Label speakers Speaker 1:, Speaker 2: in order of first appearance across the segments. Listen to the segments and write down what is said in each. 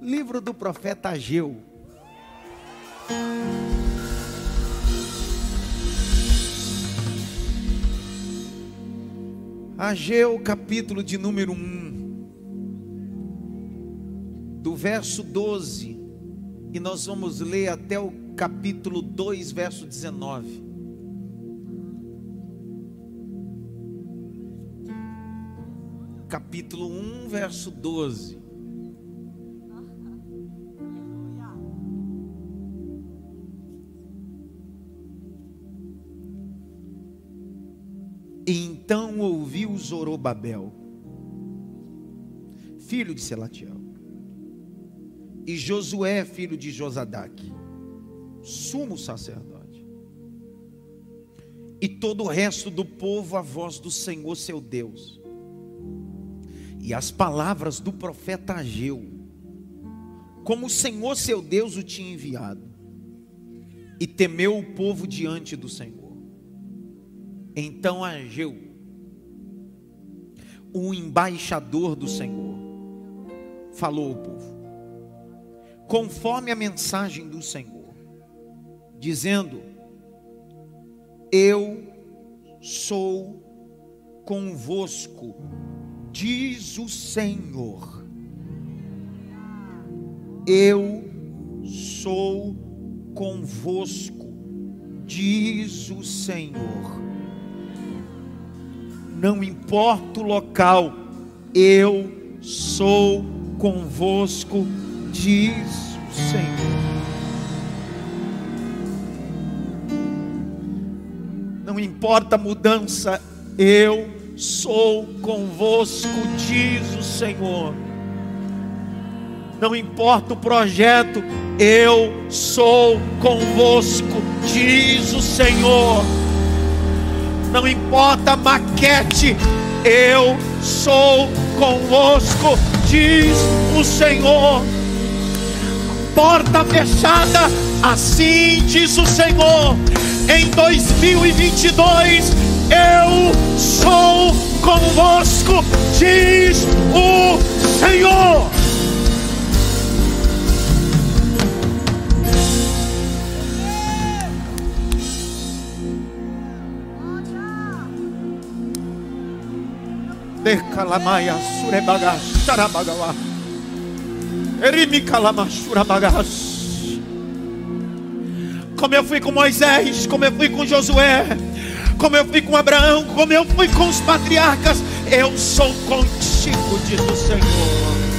Speaker 1: Livro do profeta Ageu. Ageu, capítulo de número 1, do verso 12, e nós vamos ler até o capítulo 2, verso 19. Capítulo 1, verso 12. Zorobabel, filho de Selatiel, e Josué, filho de Josadaque, sumo sacerdote, e todo o resto do povo a voz do Senhor seu Deus, e as palavras do profeta Ageu, como o Senhor seu Deus o tinha enviado, e temeu o povo diante do Senhor. Então Ageu, o embaixador do Senhor, falou ao povo, conforme a mensagem do Senhor, dizendo: Eu sou convosco, diz o Senhor. Eu sou convosco, diz o Senhor não importa o local, eu sou convosco, diz o Senhor. Não importa a mudança, eu sou convosco, diz o Senhor. Não importa o projeto, eu sou convosco, diz o Senhor não importa maquete, eu sou convosco, diz o Senhor. Porta fechada, assim diz o Senhor. Em 2022, eu sou convosco, diz o Senhor. Erimikalamashurabagas. Como eu fui com Moisés, como eu fui com Josué, como eu fui com Abraão, como eu fui com os patriarcas, eu sou contigo, diz o Senhor.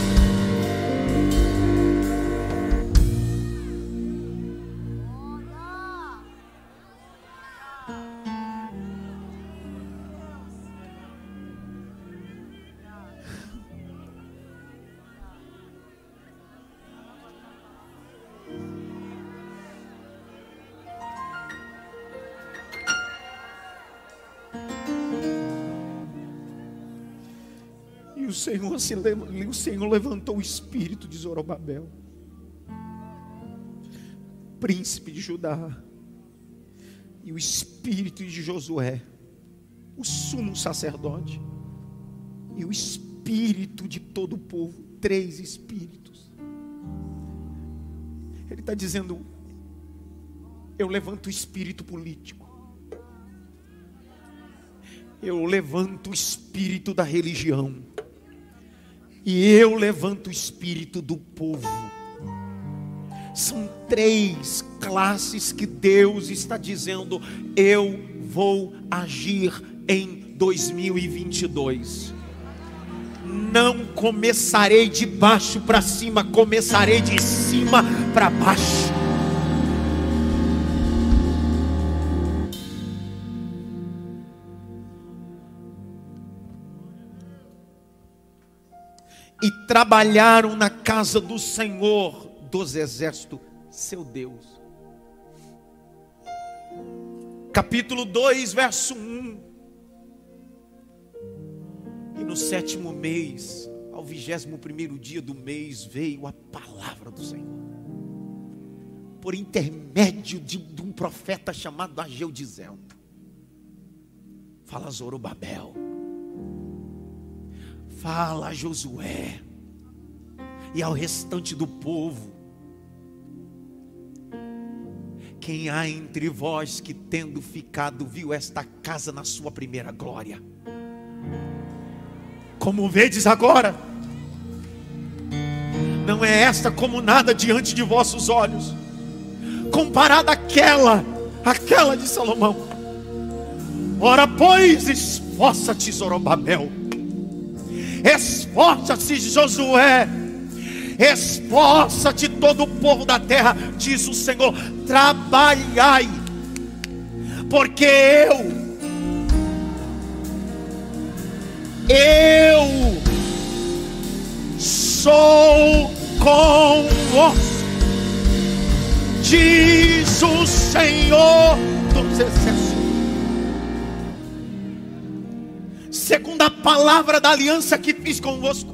Speaker 1: Senhor, se, o Senhor levantou o espírito de Zorobabel, príncipe de Judá, e o espírito de Josué, o sumo sacerdote, e o espírito de todo o povo, três espíritos. Ele está dizendo: eu levanto o espírito político, eu levanto o espírito da religião, e eu levanto o espírito do povo. São três classes que Deus está dizendo: eu vou agir em 2022. Não começarei de baixo para cima, começarei de cima para baixo. E trabalharam na casa do Senhor dos exércitos, seu Deus. Capítulo 2, verso 1. E no sétimo mês, ao vigésimo primeiro dia do mês, veio a palavra do Senhor. Por intermédio de, de um profeta chamado Ageu dizendo: Fala Zorobabel Fala, Josué. e ao restante do povo: Quem há entre vós que, tendo ficado, viu esta casa na sua primeira glória? Como vedes agora, não é esta como nada diante de vossos olhos, comparada àquela, aquela de Salomão. Ora, pois, esforça-te, Zorobabel, esforça-te, Josué, esforça-te todo o povo da terra, diz o Senhor, trabalhai, porque eu, eu sou convosco, diz o Senhor dos Exércitos. Segundo a palavra da aliança que fiz convosco,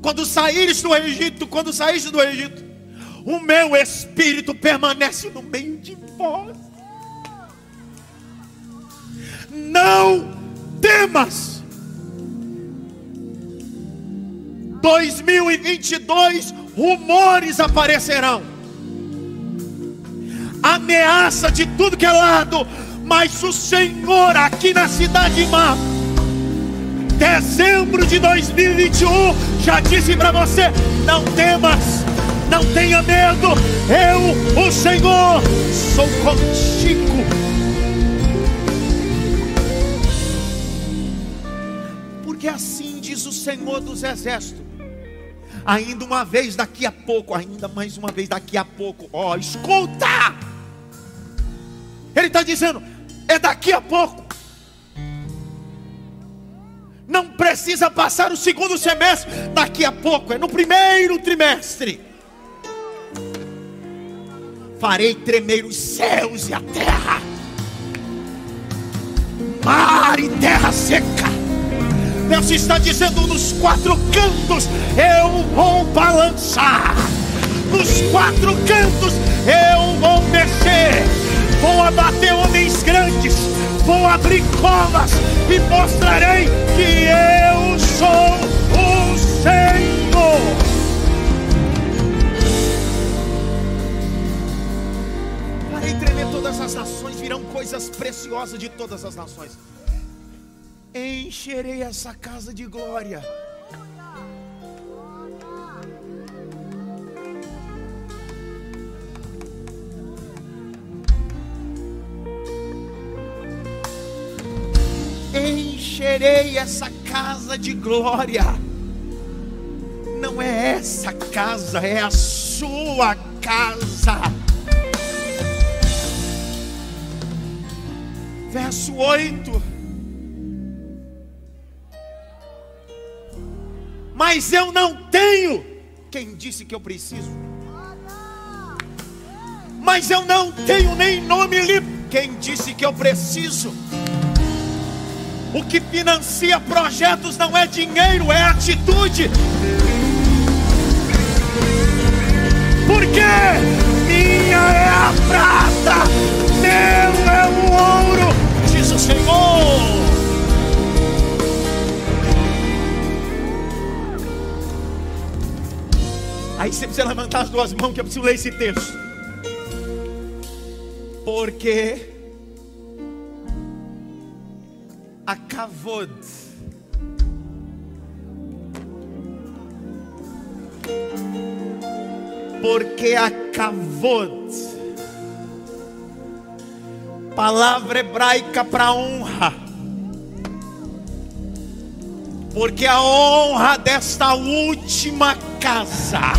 Speaker 1: quando saíres do Egito, quando saíste do Egito, o meu espírito permanece no meio de vós. Não temas. 2022 rumores aparecerão. Ameaça de tudo que é lado, mas o Senhor aqui na cidade de Mar, dezembro de 2021, já disse para você: não temas, não tenha medo, eu, o Senhor, sou contigo. Porque assim diz o Senhor dos Exércitos. Ainda uma vez daqui a pouco, ainda mais uma vez daqui a pouco, ó, escuta! Ele está dizendo, é daqui a pouco. Não precisa passar o segundo semestre, daqui a pouco, é no primeiro trimestre. Farei tremer os céus e a terra, mar e terra seca. Deus está dizendo nos quatro cantos: eu vou balançar. Nos quatro cantos eu vou mexer. Vou abater homens grandes, vou abrir covas e mostrarei que eu sou o Senhor. Farei tremer todas as nações, virão coisas preciosas de todas as nações. Encherei essa casa de glória. Encherei essa casa de glória. Não é essa casa, é a sua casa. Verso 8. Mas eu não tenho. Quem disse que eu preciso? Mas eu não tenho nem nome limpo. Quem disse que eu preciso? O que financia projetos não é dinheiro, é atitude. Porque minha é a prata, meu é o ouro, diz o Senhor. Aí você precisa levantar as duas mãos que eu preciso ler esse texto. Porque a kavod. Porque a kavod, palavra hebraica para honra, porque a honra desta última casa,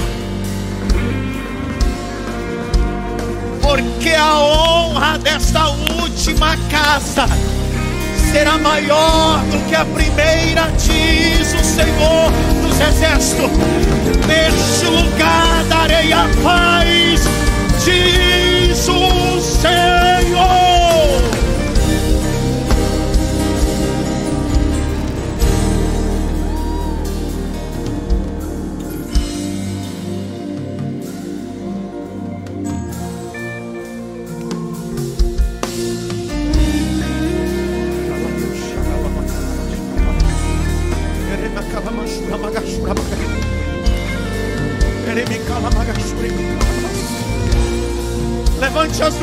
Speaker 1: porque a honra desta última casa será maior do que a primeira, diz o Senhor dos Exércitos. Neste lugar darei a paz, diz o Senhor.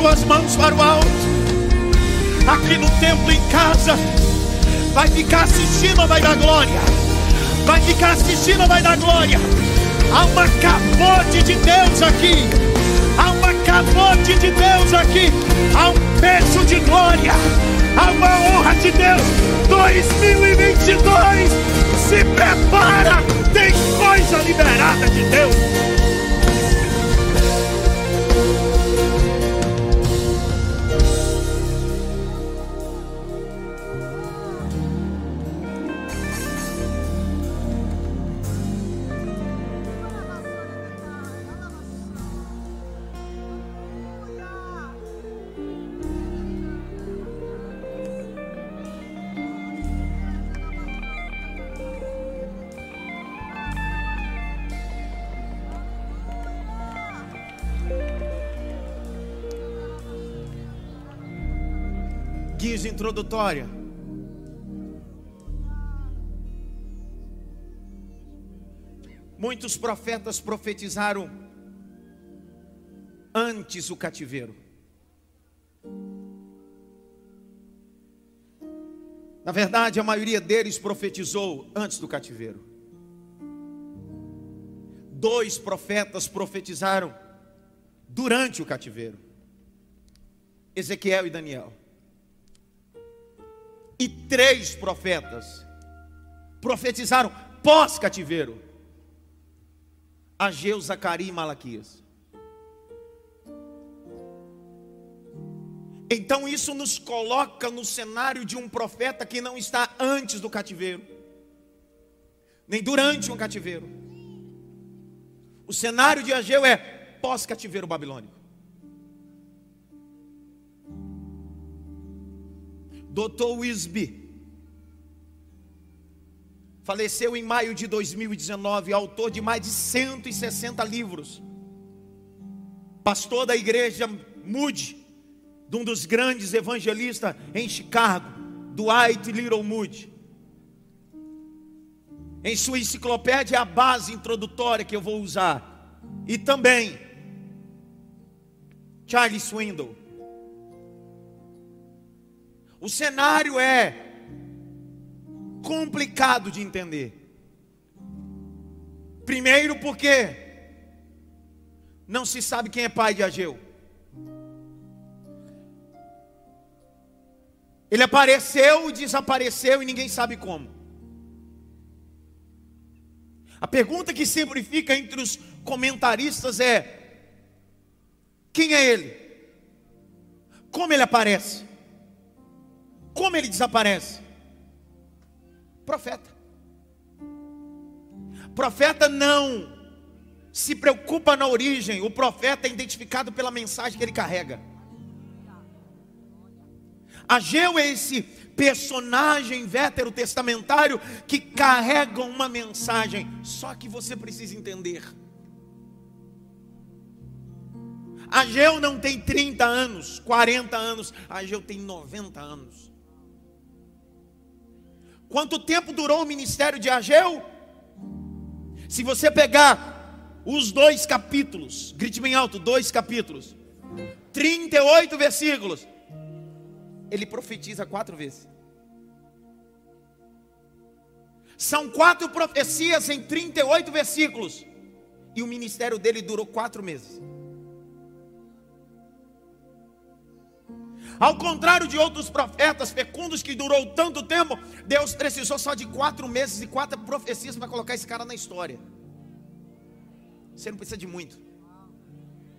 Speaker 1: Levante as duas mãos para o alto. Aqui no templo, em casa. Vai ficar assistindo vai dar glória? Vai ficar assistindo vai dar glória? Há uma capote de Deus aqui. Há uma capote de Deus aqui. Há um peso de glória. Há uma honra de Deus. 2022. Se prepara. Tem coisa liberada de Deus. Guias introdutória. Muitos profetas profetizaram antes o cativeiro. Na verdade, a maioria deles profetizou antes do cativeiro. Dois profetas profetizaram durante o cativeiro: Ezequiel e Daniel. E três profetas profetizaram pós-cativeiro: Ageu, Zacarias e Malaquias. Então isso nos coloca no cenário de um profeta que não está antes do cativeiro, nem durante um cativeiro. O cenário de Ageu é pós-cativeiro babilônico. Dr. Wisby faleceu em maio de 2019, autor de mais de 160 livros. Pastor da igreja Moody, de um dos grandes evangelistas em Chicago, Dwight Little Moody. Em sua enciclopédia, a base introdutória que eu vou usar. E também Charles Swindoll. O cenário é complicado de entender. Primeiro, porque não se sabe quem é pai de Ageu. Ele apareceu e desapareceu e ninguém sabe como. A pergunta que sempre fica entre os comentaristas é: quem é ele? Como ele aparece? Como ele desaparece? Profeta. Profeta não se preocupa na origem, o profeta é identificado pela mensagem que ele carrega. Ageu é esse personagem veterotestamentário que carrega uma mensagem, só que você precisa entender. Ageu não tem 30 anos, 40 anos, Ageu tem 90 anos. Quanto tempo durou o ministério de Ageu? Se você pegar os dois capítulos, grite bem alto, dois capítulos, 38 versículos, ele profetiza quatro vezes. São quatro profecias em 38 versículos. E o ministério dele durou quatro meses. Ao contrário de outros profetas fecundos que durou tanto tempo, Deus precisou só de quatro meses e quatro profecias para colocar esse cara na história. Você não precisa de muito.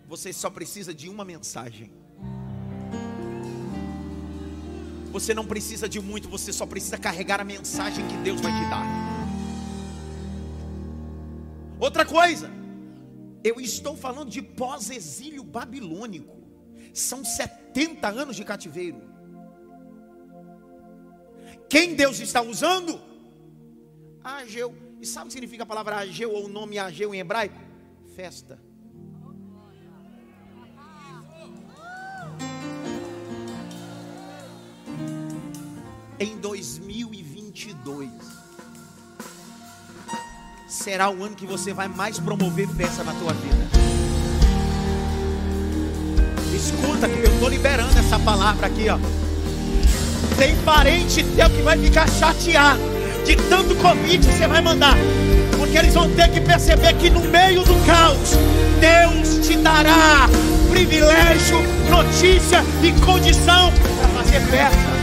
Speaker 1: Você só precisa de uma mensagem. Você não precisa de muito, você só precisa carregar a mensagem que Deus vai te dar. Outra coisa, eu estou falando de pós-exílio babilônico. São 70 anos de cativeiro. Quem Deus está usando? Ageu. E sabe o que significa a palavra Ageu ou o nome Ageu em hebraico? Festa. em 2022. será o ano que você vai mais promover festa na tua vida. Escuta eu estou liberando essa palavra aqui, ó. Tem parente teu que vai ficar chateado de tanto convite que você vai mandar. Porque eles vão ter que perceber que no meio do caos, Deus te dará privilégio, notícia e condição para fazer festa.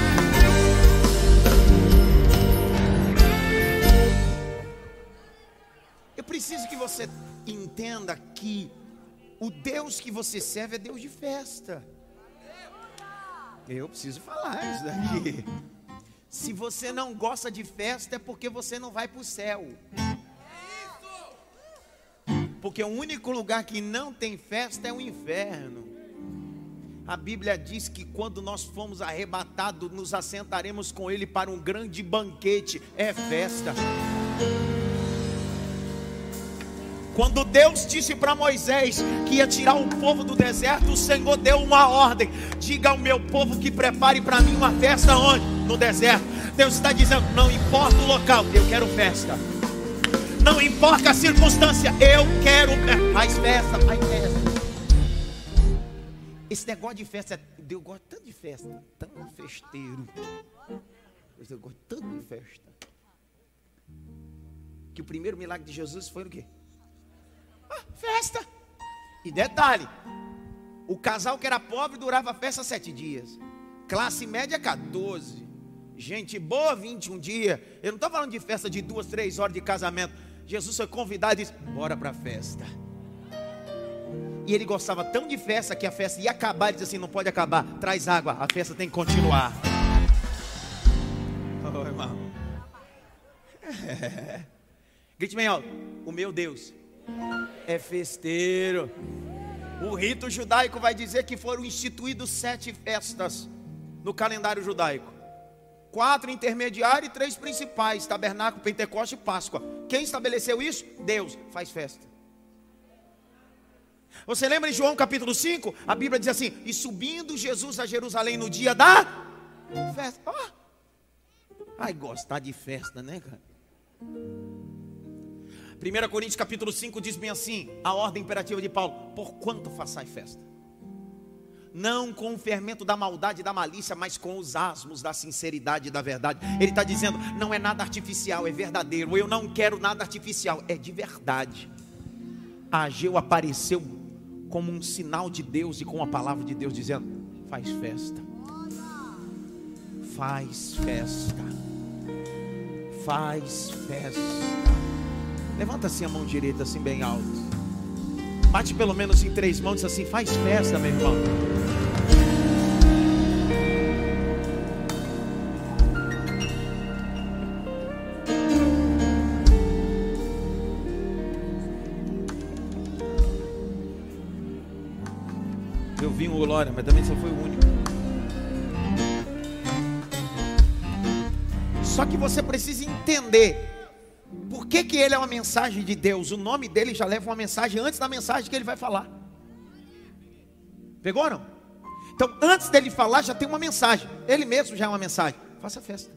Speaker 1: Eu preciso que você entenda que o Deus que você serve é Deus de festa. Eu preciso falar isso daqui. Se você não gosta de festa, é porque você não vai para o céu. Porque o único lugar que não tem festa é o inferno. A Bíblia diz que quando nós fomos arrebatados, nos assentaremos com Ele para um grande banquete. É festa. Quando Deus disse para Moisés que ia tirar o povo do deserto, o Senhor deu uma ordem: diga ao meu povo que prepare para mim uma festa onde? No deserto. Deus está dizendo: não importa o local, eu quero festa. Não importa a circunstância, eu quero faz festa, faz festa. Esse negócio de festa, Deus gosta tanto de festa, tão festeiro. Deus gosta tanto de festa. Que o primeiro milagre de Jesus foi o quê? Festa. E detalhe: o casal que era pobre durava a festa sete dias, classe média 14, gente boa 21 dias. Eu não estou falando de festa de duas, três horas de casamento. Jesus foi convidado e disse: Bora para a festa. E ele gostava tão de festa que a festa ia acabar. Ele disse assim: Não pode acabar, traz água, a festa tem que continuar. Oh, irmão. Grite bem alto: O meu Deus é festeiro. O rito judaico vai dizer que foram instituídos sete festas no calendário judaico. Quatro intermediárias e três principais: tabernáculo, Pentecoste e Páscoa. Quem estabeleceu isso? Deus faz festa. Você lembra em João capítulo 5? A Bíblia diz assim: E subindo Jesus a Jerusalém no dia da festa. Oh. Ai, gostar de festa, né, cara? 1 Coríntios capítulo 5 diz bem assim: a ordem imperativa de Paulo: por quanto façais festa? Não com o fermento da maldade e da malícia, mas com os asmos da sinceridade e da verdade. Ele está dizendo: não é nada artificial, é verdadeiro. Eu não quero nada artificial, é de verdade. A Ageu apareceu como um sinal de Deus e com a palavra de Deus dizendo: faz festa, faz festa, faz festa. Levanta assim a mão direita, assim bem alto. Bate pelo menos em três mãos, assim: faz festa, meu irmão. Eu vi um glória, mas também só foi o único. Só que você precisa entender por que, que ele é uma mensagem de Deus? O nome dele já leva uma mensagem antes da mensagem que ele vai falar. Pegou não? Então, antes dele falar, já tem uma mensagem. Ele mesmo já é uma mensagem. Faça festa.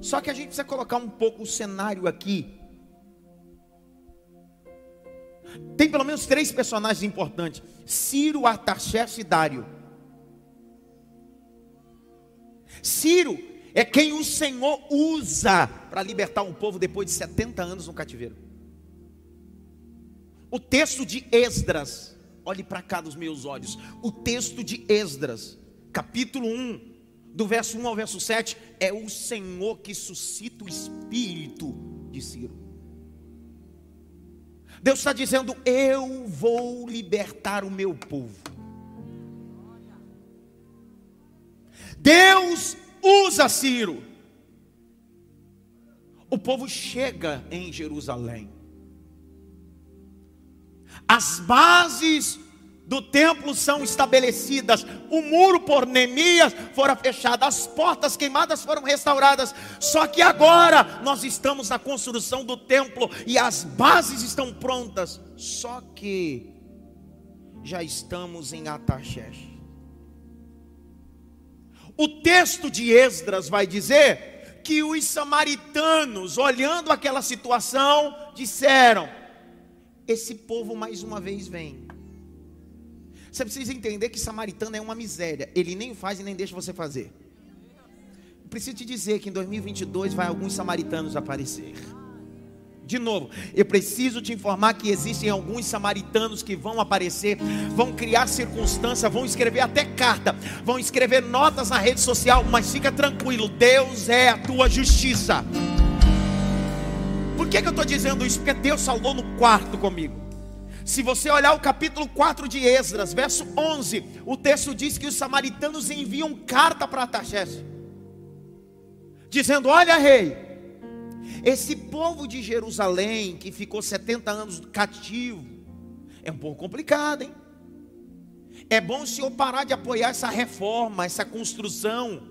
Speaker 1: Só que a gente precisa colocar um pouco o cenário aqui. Tem pelo menos três personagens importantes: Ciro, Artaxerxes e Dário. Ciro é quem o Senhor usa para libertar um povo depois de 70 anos no cativeiro. O texto de Esdras, olhe para cá dos meus olhos. O texto de Esdras, capítulo 1, do verso 1 ao verso 7, é o Senhor que suscita o espírito de Ciro. Deus está dizendo: Eu vou libertar o meu povo. Deus usa Ciro. O povo chega em Jerusalém. As bases do templo são estabelecidas, o muro por Neemias fora fechado, as portas queimadas foram restauradas. Só que agora nós estamos na construção do templo e as bases estão prontas. Só que já estamos em Ataxés. O texto de Esdras vai dizer que os samaritanos, olhando aquela situação, disseram: Esse povo mais uma vez vem. Você precisa entender que samaritano é uma miséria. Ele nem faz e nem deixa você fazer. Preciso te dizer que em 2022 vai alguns samaritanos aparecer. De novo, eu preciso te informar que existem alguns samaritanos que vão aparecer, vão criar circunstância, vão escrever até carta, vão escrever notas na rede social, mas fica tranquilo, Deus é a tua justiça. Por que, que eu estou dizendo isso? Porque Deus falou no quarto comigo. Se você olhar o capítulo 4 de Esdras, verso 11, o texto diz que os samaritanos enviam carta para Ataxés, dizendo: Olha, rei, esse povo de Jerusalém que ficou 70 anos cativo, é um pouco complicado, hein? É bom o senhor parar de apoiar essa reforma, essa construção.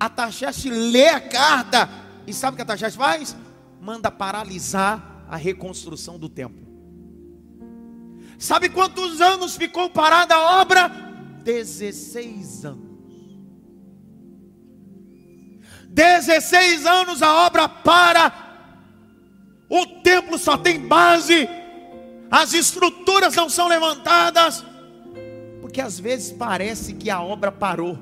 Speaker 1: Ataxés lê a carta e sabe o que Ataxés faz? Manda paralisar a reconstrução do templo. Sabe quantos anos ficou parada a obra? 16 anos. 16 anos a obra para. O templo só tem base. As estruturas não são levantadas. Porque às vezes parece que a obra parou.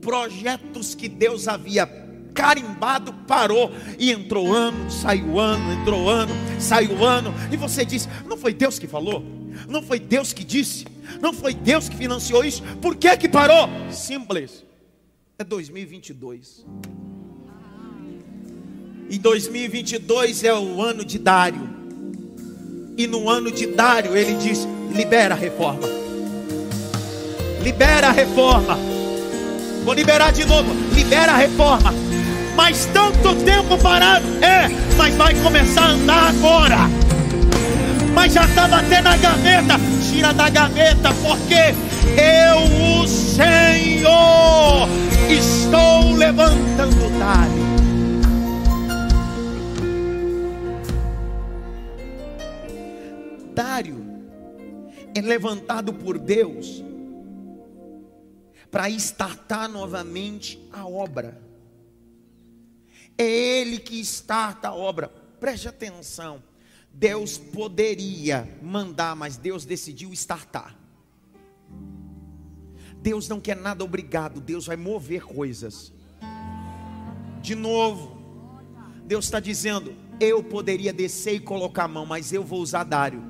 Speaker 1: Projetos que Deus havia carimbado parou e entrou ano, saiu ano, entrou ano, saiu ano, e você diz: não foi Deus que falou? Não foi Deus que disse? Não foi Deus que financiou isso? Por que que parou? Simples. É 2022. E 2022 é o ano de Dário. E no ano de Dário ele diz: libera a reforma. Libera a reforma. Vou liberar de novo. Libera a reforma mas tanto tempo parado, é, mas vai começar a andar agora. Mas já estava até na gaveta, tira da gaveta, porque eu, o Senhor, estou levantando Dário. Dário é levantado por Deus para estartar novamente a obra. É Ele que starta a obra. Preste atenção. Deus poderia mandar, mas Deus decidiu startar. Deus não quer nada obrigado, Deus vai mover coisas. De novo, Deus está dizendo: eu poderia descer e colocar a mão, mas eu vou usar Dário.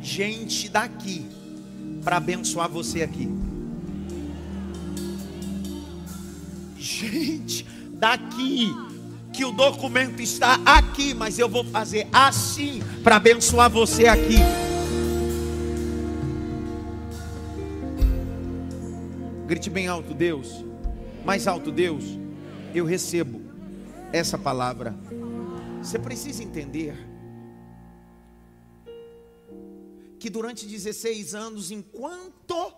Speaker 1: Gente daqui, para abençoar você aqui. Gente daqui, que o documento está aqui, mas eu vou fazer assim para abençoar você aqui. Grite bem alto, Deus. Mais alto, Deus. Eu recebo essa palavra. Você precisa entender que durante 16 anos, enquanto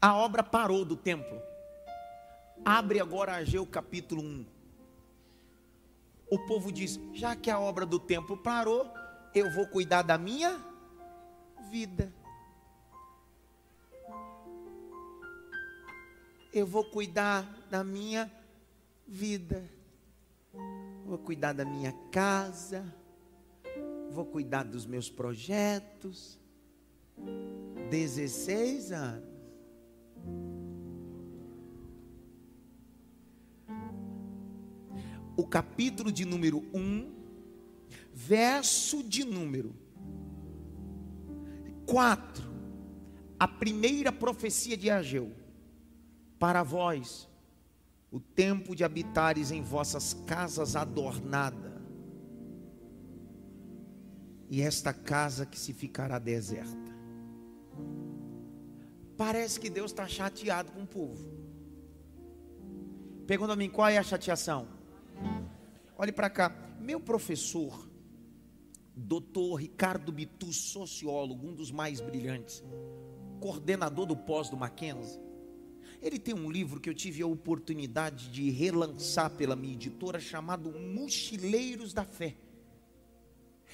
Speaker 1: a obra parou do templo, Abre agora Ageu capítulo 1. O povo diz: já que a obra do templo parou, eu vou cuidar da minha vida. Eu vou cuidar da minha vida. Vou cuidar da minha casa. Vou cuidar dos meus projetos. 16 anos. o capítulo de número 1, verso de número 4, a primeira profecia de Ageu. Para vós, o tempo de habitares em vossas casas adornada, e esta casa que se ficará deserta. Parece que Deus está chateado com o povo. Pergunta a mim, qual é a chateação? Olhe para cá. Meu professor, doutor Ricardo Bitu, sociólogo, um dos mais brilhantes, coordenador do pós do Mackenzie, ele tem um livro que eu tive a oportunidade de relançar pela minha editora, chamado Mochileiros da Fé.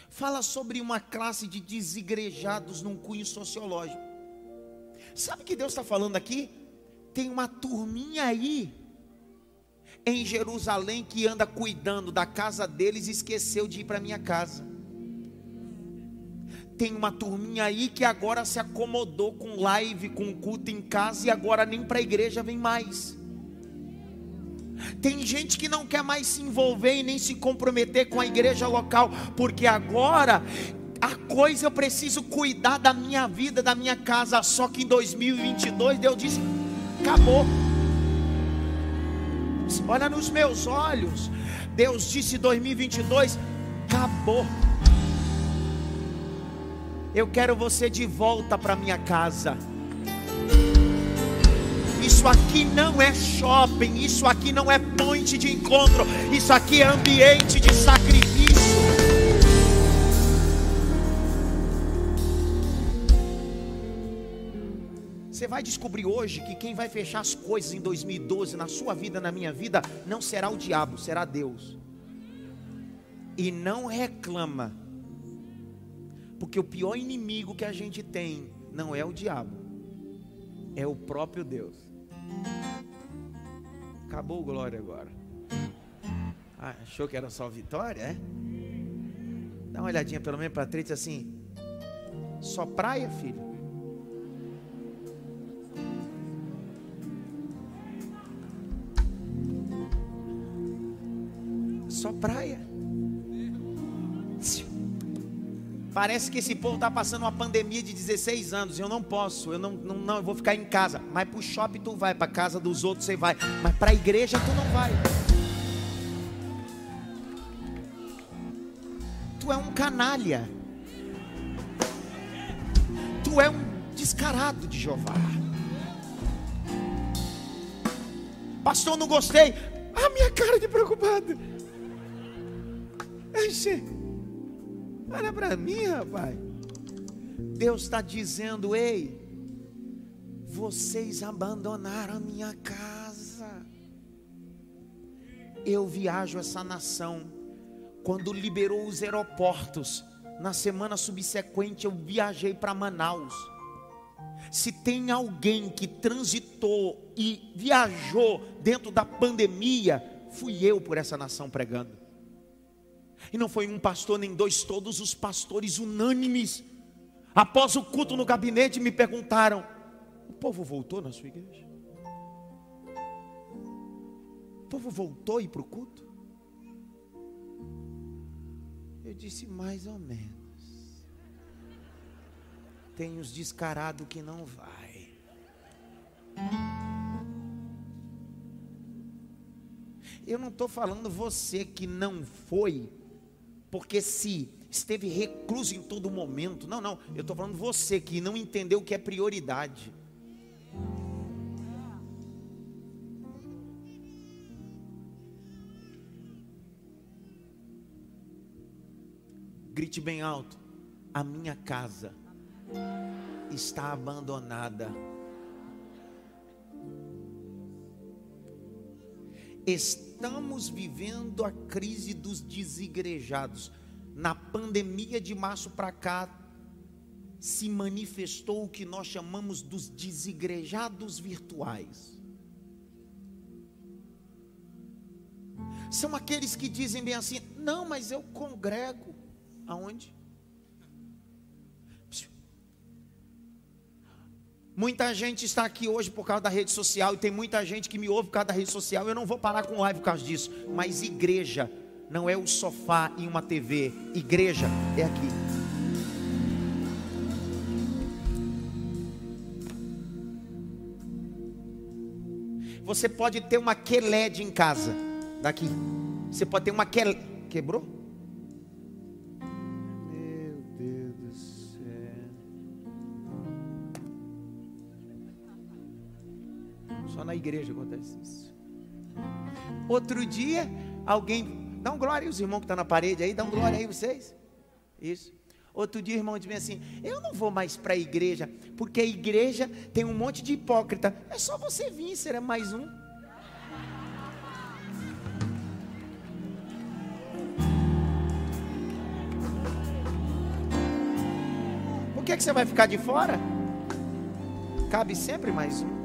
Speaker 1: Fala sobre uma classe de desigrejados num cunho sociológico. Sabe o que Deus está falando aqui? tem uma turminha aí em Jerusalém que anda cuidando da casa deles e esqueceu de ir para minha casa. Tem uma turminha aí que agora se acomodou com live, com culto em casa e agora nem para a igreja vem mais. Tem gente que não quer mais se envolver e nem se comprometer com a igreja local, porque agora a coisa eu preciso cuidar da minha vida, da minha casa. Só que em 2022 Deus disse: acabou. Olha nos meus olhos. Deus disse 2022, acabou. Eu quero você de volta para minha casa. Isso aqui não é shopping, isso aqui não é ponte de encontro, isso aqui é ambiente de sacrifício. Você vai descobrir hoje que quem vai fechar as coisas em 2012 na sua vida, na minha vida, não será o diabo, será Deus. E não reclama, porque o pior inimigo que a gente tem não é o diabo, é o próprio Deus. Acabou o glória agora. Ah, achou que era só vitória, é? Dá uma olhadinha pelo menos para trás assim. Só praia, filho? só praia. Parece que esse povo está passando uma pandemia de 16 anos. Eu não posso, eu não, não, não eu vou ficar em casa. Mas para o shopping tu vai, para casa dos outros você vai. Mas para a igreja tu não vai. Tu é um canalha. Tu é um descarado de Jeová. Pastor, não gostei. A minha cara de preocupado. Enche. Olha para mim, rapaz. Deus está dizendo: Ei, vocês abandonaram a minha casa. Eu viajo essa nação. Quando liberou os aeroportos, na semana subsequente eu viajei para Manaus. Se tem alguém que transitou e viajou dentro da pandemia, fui eu por essa nação pregando. E não foi um pastor nem dois, todos os pastores unânimes. Após o culto no gabinete, me perguntaram: o povo voltou na sua igreja? O povo voltou ir para o culto? Eu disse: mais ou menos. Tem os descarados que não vai. Eu não estou falando você que não foi porque se esteve recluso em todo momento, não, não, eu estou falando você que não entendeu o que é prioridade. Grite bem alto: a minha casa está abandonada. Estamos vivendo a crise dos desigrejados. Na pandemia de março para cá, se manifestou o que nós chamamos dos desigrejados virtuais. São aqueles que dizem bem assim: não, mas eu congrego. Aonde? Muita gente está aqui hoje por causa da rede social e tem muita gente que me ouve por causa da rede social. Eu não vou parar com live por causa disso. Mas igreja não é o sofá em uma TV. Igreja é aqui. Você pode ter uma queled em casa. Daqui. Você pode ter uma queled. Quebrou? Na igreja acontece isso. Outro dia, alguém. Dá um glória aí, os irmãos que estão tá na parede aí, dá um glória aí vocês. Isso. Outro dia irmão disse assim: Eu não vou mais para a igreja, porque a igreja tem um monte de hipócrita. É só você vir, será mais um. Por que, que você vai ficar de fora? Cabe sempre mais um.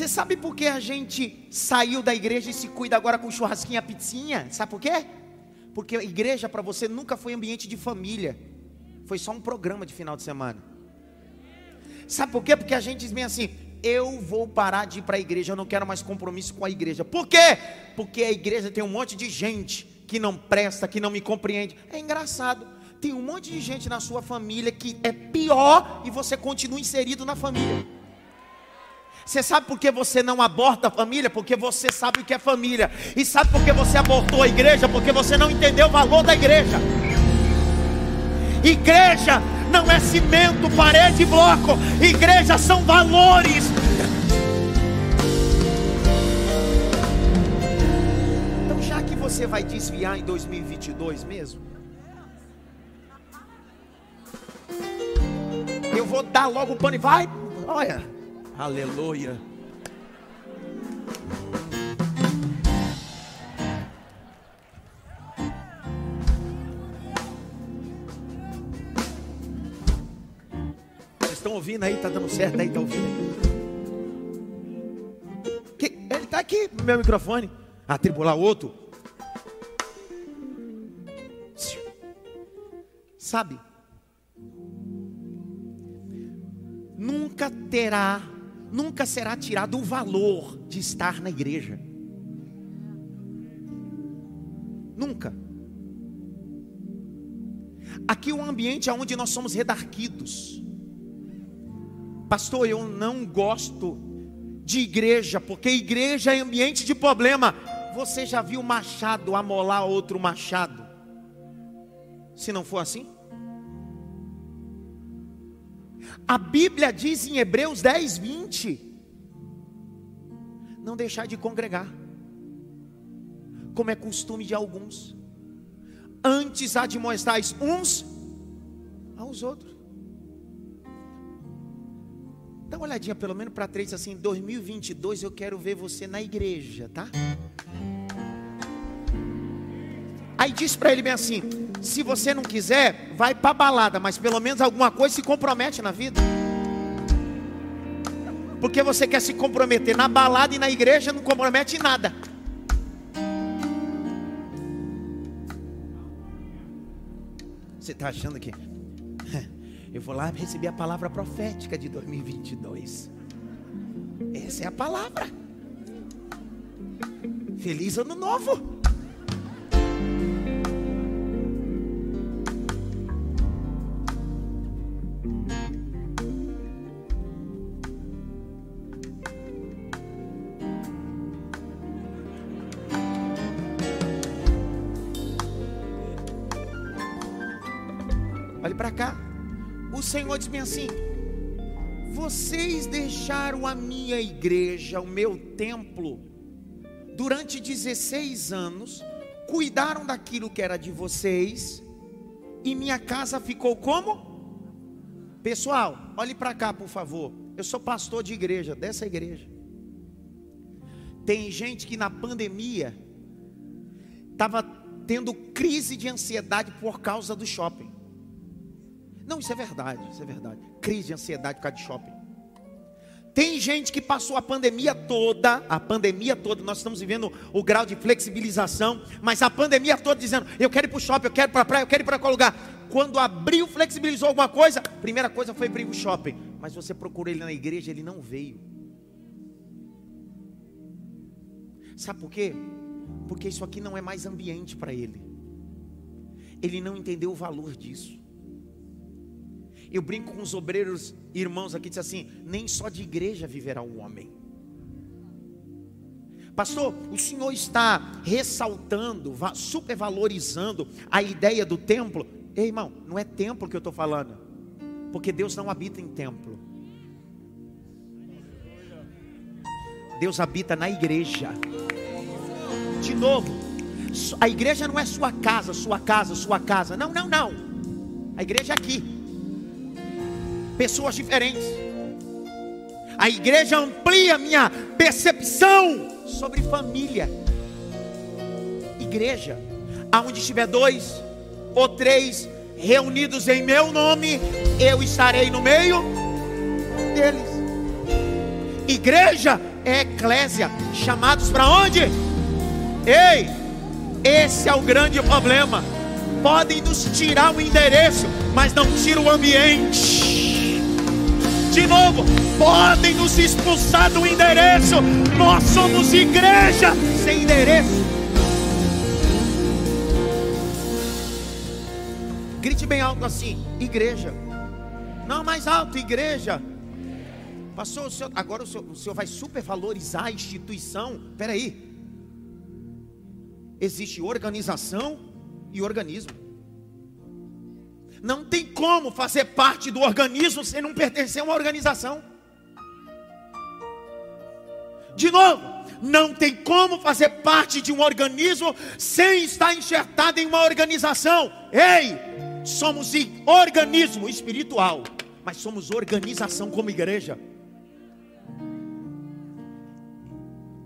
Speaker 1: Você sabe por que a gente saiu da igreja e se cuida agora com churrasquinho e pizzinha? Sabe por quê? Porque a igreja para você nunca foi ambiente de família. Foi só um programa de final de semana. Sabe por quê? Porque a gente diz bem assim: eu vou parar de ir para a igreja, eu não quero mais compromisso com a igreja. Por quê? Porque a igreja tem um monte de gente que não presta, que não me compreende. É engraçado. Tem um monte de gente na sua família que é pior e você continua inserido na família. Você sabe por que você não aborta a família? Porque você sabe o que é família. E sabe por que você abortou a igreja? Porque você não entendeu o valor da igreja. Igreja não é cimento, parede e bloco. Igreja são valores. Então, já que você vai desviar em 2022 mesmo, eu vou dar logo o pano e vai. Olha, aleluia. estão ouvindo aí? Está dando certo aí? Está ouvindo? Que, ele está aqui no meu microfone. Atribular outro. Sabe? Nunca terá, nunca será tirado o valor de estar na igreja. Nunca. Aqui é um ambiente onde nós somos redarquidos. Pastor, eu não gosto de igreja, porque igreja é ambiente de problema. Você já viu machado amolar outro machado? Se não for assim? A Bíblia diz em Hebreus 10, 20: Não deixar de congregar, como é costume de alguns, antes admoestais uns aos outros. Dá uma olhadinha pelo menos para três assim, 2022 eu quero ver você na igreja, tá? Aí diz para ele bem assim: se você não quiser, vai para balada, mas pelo menos alguma coisa se compromete na vida. Porque você quer se comprometer na balada e na igreja, não compromete em nada. Você está achando que eu vou lá receber a palavra profética de 2022. Essa é a palavra. Feliz ano novo. Olhe para cá. Senhor diz-me assim: vocês deixaram a minha igreja, o meu templo, durante 16 anos, cuidaram daquilo que era de vocês, e minha casa ficou como? Pessoal, olhe para cá, por favor. Eu sou pastor de igreja, dessa igreja. Tem gente que na pandemia estava tendo crise de ansiedade por causa do shopping. Não, isso é verdade, isso é verdade. Crise de ansiedade por causa de shopping. Tem gente que passou a pandemia toda, a pandemia toda, nós estamos vivendo o grau de flexibilização, mas a pandemia toda dizendo: eu quero ir para o shopping, eu quero ir para a praia, eu quero ir para qual lugar. Quando abriu, flexibilizou alguma coisa, primeira coisa foi abrir o shopping. Mas você procurou ele na igreja, ele não veio. Sabe por quê? Porque isso aqui não é mais ambiente para ele. Ele não entendeu o valor disso. Eu brinco com os obreiros irmãos aqui, diz assim: nem só de igreja viverá o homem. Pastor, o senhor está ressaltando, supervalorizando a ideia do templo. Ei, irmão, não é templo que eu estou falando, porque Deus não habita em templo. Deus habita na igreja. De novo, a igreja não é sua casa, sua casa, sua casa. Não, não, não. A igreja é aqui pessoas diferentes. A igreja amplia minha percepção sobre família. Igreja, aonde estiver dois ou três reunidos em meu nome, eu estarei no meio deles. Igreja eclésia, chamados para onde? Ei, esse é o grande problema. Podem nos tirar o endereço, mas não tiram o ambiente. De novo, podem nos expulsar do endereço. Nós somos igreja sem endereço. Grite bem alto assim: igreja. Não, mais alto, igreja. Pastor, o senhor, agora o senhor, o senhor vai supervalorizar a instituição. Espera aí. Existe organização e organismo. Não tem como fazer parte do organismo sem não pertencer a uma organização. De novo, não tem como fazer parte de um organismo sem estar enxertado em uma organização. Ei, somos organismo espiritual, mas somos organização como igreja.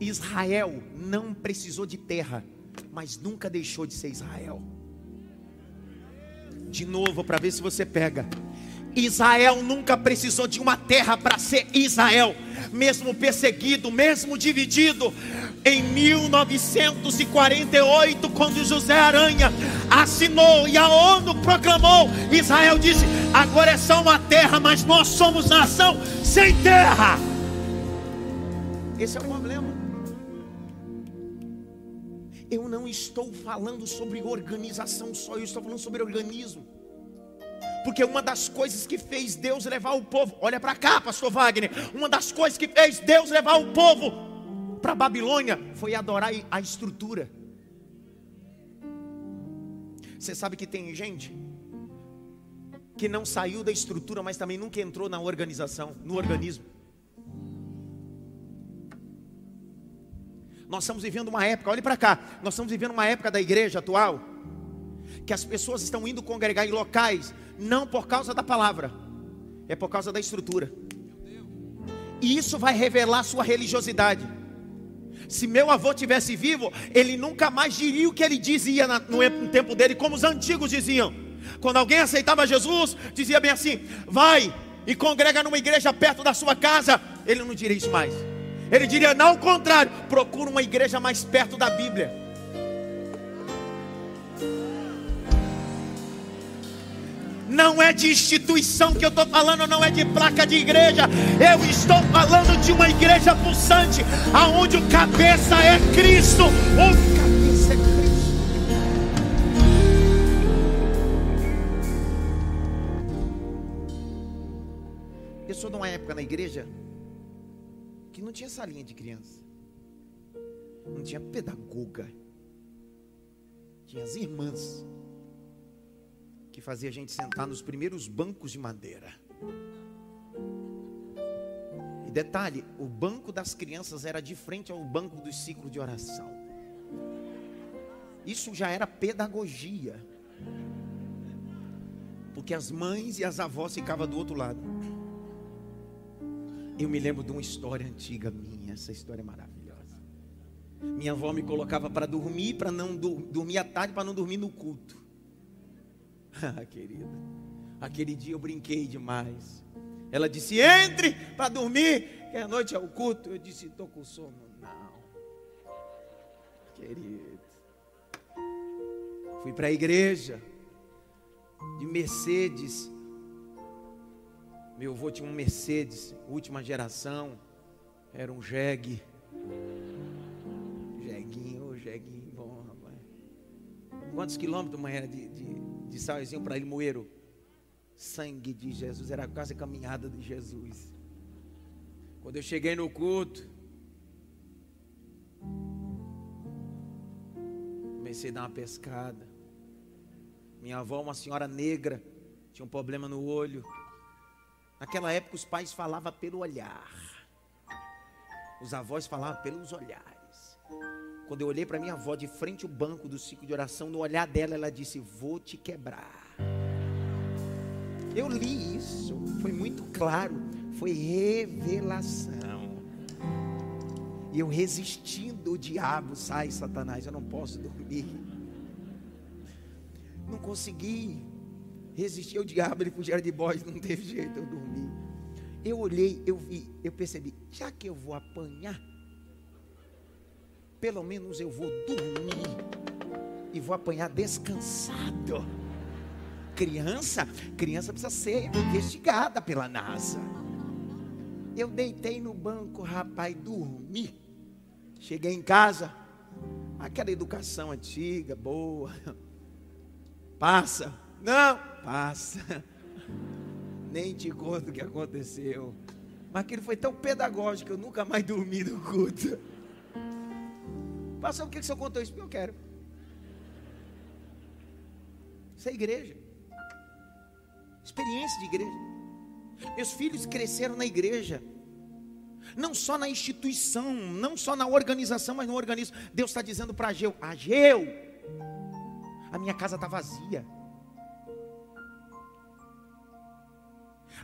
Speaker 1: Israel não precisou de terra, mas nunca deixou de ser Israel. De novo, para ver se você pega. Israel nunca precisou de uma terra para ser Israel, mesmo perseguido, mesmo dividido. Em 1948, quando José Aranha assinou e a ONU proclamou, Israel disse: agora é só uma terra, mas nós somos nação sem terra. Esse é o problema. Eu não estou falando sobre organização só, eu estou falando sobre organismo. Porque uma das coisas que fez Deus levar o povo, olha para cá, pastor Wagner, uma das coisas que fez Deus levar o povo para Babilônia foi adorar a estrutura. Você sabe que tem gente que não saiu da estrutura, mas também nunca entrou na organização, no organismo. Nós estamos vivendo uma época, olhe para cá, nós estamos vivendo uma época da igreja atual, que as pessoas estão indo congregar em locais, não por causa da palavra, é por causa da estrutura. E isso vai revelar sua religiosidade. Se meu avô tivesse vivo, ele nunca mais diria o que ele dizia no tempo dele, como os antigos diziam. Quando alguém aceitava Jesus, dizia bem assim: vai e congrega numa igreja perto da sua casa. Ele não diria isso mais. Ele diria, não, ao contrário, procura uma igreja mais perto da Bíblia. Não é de instituição que eu estou falando, não é de placa de igreja. Eu estou falando de uma igreja pulsante, aonde o cabeça é Cristo. O cabeça é Cristo. Sou de uma época na igreja que não tinha salinha de criança, não tinha pedagoga, tinha as irmãs que fazia a gente sentar nos primeiros bancos de madeira. E detalhe, o banco das crianças era de frente ao banco do ciclo de oração. Isso já era pedagogia. Porque as mães e as avós ficavam do outro lado. Eu me lembro de uma história antiga minha, essa história é maravilhosa. Minha avó me colocava para dormir, para não do, dormir à tarde, para não dormir no culto. Ah, querida, aquele dia eu brinquei demais. Ela disse: entre para dormir, que a noite é o culto. Eu disse: estou com sono. Não, querido. Fui para a igreja de Mercedes meu avô tinha um Mercedes, última geração, era um jegue. Jeguinho, jeguinho bom, rapaz. Quantos quilômetros, manhã de, de, de Salzinho para Limoeiro? Sangue de Jesus, era quase a caminhada de Jesus. Quando eu cheguei no culto, comecei a dar uma pescada. Minha avó, uma senhora negra, tinha um problema no olho. Naquela época os pais falavam pelo olhar. Os avós falavam pelos olhares. Quando eu olhei para minha avó de frente ao banco do ciclo de oração, no olhar dela ela disse: "Vou te quebrar". Eu li isso, foi muito claro, foi revelação. E eu resistindo o diabo, sai Satanás, eu não posso dormir. Não consegui resistir ao diabo, ele fugia de bode, não teve jeito, eu dormi. eu olhei, eu vi, eu percebi, já que eu vou apanhar, pelo menos eu vou dormir e vou apanhar descansado. Criança, criança precisa ser investigada pela NASA. Eu deitei no banco, rapaz, dormi. Cheguei em casa, aquela educação antiga, boa. Passa. Não, passa. Nem te conto o que aconteceu. Mas aquilo foi tão pedagógico, eu nunca mais dormi no culto. Pastor, o que, que o senhor contou isso? Porque eu quero. Isso é igreja. Experiência de igreja. Meus filhos cresceram na igreja. Não só na instituição, não só na organização, mas no organismo. Deus está dizendo para Ageu: Ageu, a minha casa está vazia.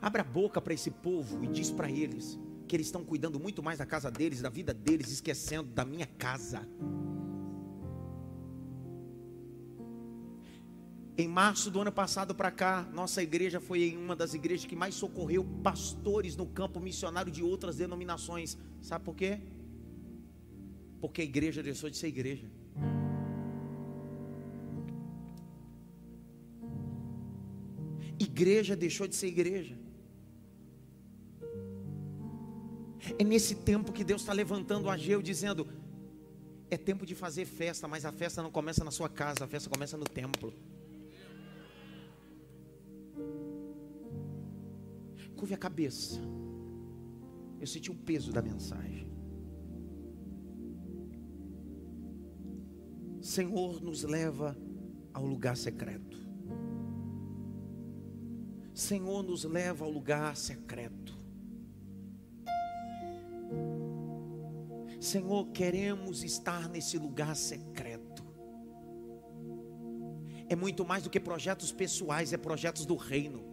Speaker 1: Abra a boca para esse povo e diz para eles que eles estão cuidando muito mais da casa deles, da vida deles, esquecendo da minha casa. Em março do ano passado para cá, nossa igreja foi uma das igrejas que mais socorreu pastores no campo missionário de outras denominações. Sabe por quê? Porque a igreja deixou de ser igreja. Igreja deixou de ser igreja. É nesse tempo que Deus está levantando o Ageu, dizendo: é tempo de fazer festa, mas a festa não começa na sua casa, a festa começa no templo. Curve a cabeça. Eu senti o peso da mensagem. Senhor nos leva ao lugar secreto. Senhor nos leva ao lugar secreto. Senhor, queremos estar nesse lugar secreto. É muito mais do que projetos pessoais, é projetos do reino.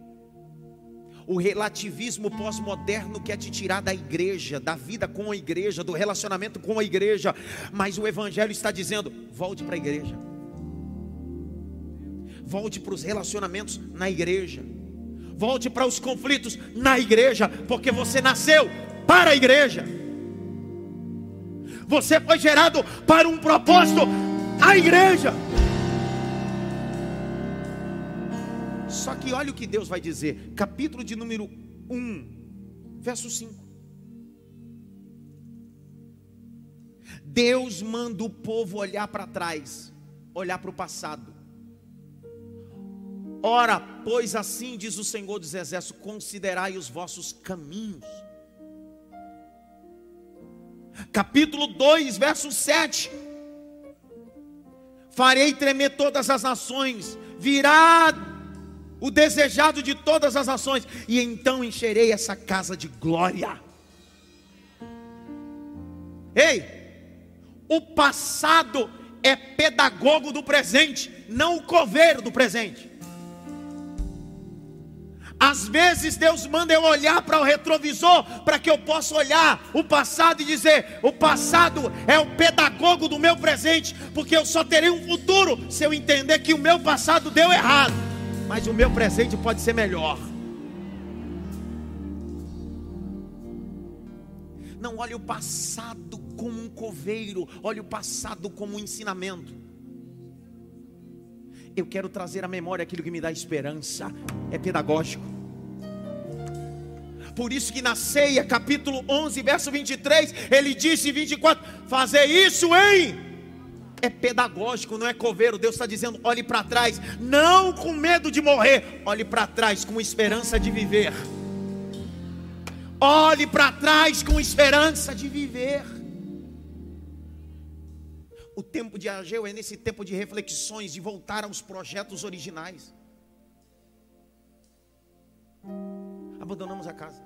Speaker 1: O relativismo pós-moderno quer te tirar da igreja, da vida com a igreja, do relacionamento com a igreja, mas o Evangelho está dizendo: volte para a igreja, volte para os relacionamentos na igreja, volte para os conflitos na igreja, porque você nasceu para a igreja, você foi gerado para um propósito, a igreja. Só que olha o que Deus vai dizer, capítulo de número 1, verso 5. Deus manda o povo olhar para trás, olhar para o passado. Ora, pois assim diz o Senhor dos Exércitos: considerai os vossos caminhos. Capítulo 2, verso 7. Farei tremer todas as nações, virá o desejado de todas as nações, e então encherei essa casa de glória. Ei, o passado é pedagogo do presente, não o coveiro do presente. Às vezes Deus manda eu olhar para o retrovisor para que eu possa olhar o passado e dizer: o passado é o pedagogo do meu presente, porque eu só terei um futuro se eu entender que o meu passado deu errado mas o meu presente pode ser melhor. Não olhe o passado como um coveiro, olhe o passado como um ensinamento. Eu quero trazer à memória aquilo que me dá esperança, é pedagógico. Por isso que na ceia, capítulo 11, verso 23, ele disse 24: "Fazer isso em é pedagógico, não é coveiro. Deus está dizendo: olhe para trás, não com medo de morrer, olhe para trás com esperança de viver. Olhe para trás com esperança de viver. O tempo de Ageu é nesse tempo de reflexões, de voltar aos projetos originais. Abandonamos a casa,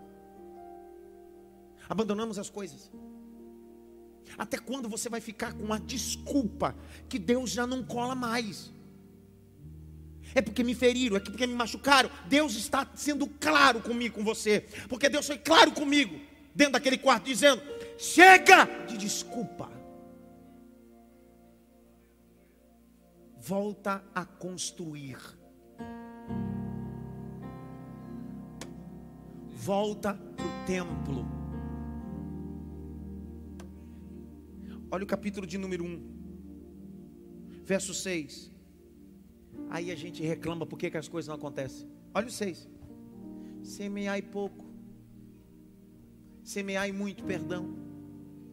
Speaker 1: abandonamos as coisas. Até quando você vai ficar com a desculpa que Deus já não cola mais? É porque me feriram, é porque me machucaram. Deus está sendo claro comigo, com você. Porque Deus foi claro comigo, dentro daquele quarto, dizendo: chega de desculpa. Volta a construir. Volta para o templo. Olha o capítulo de número 1, verso 6. Aí a gente reclama por que, que as coisas não acontecem. Olha o 6. Semeai pouco, semeai muito, perdão.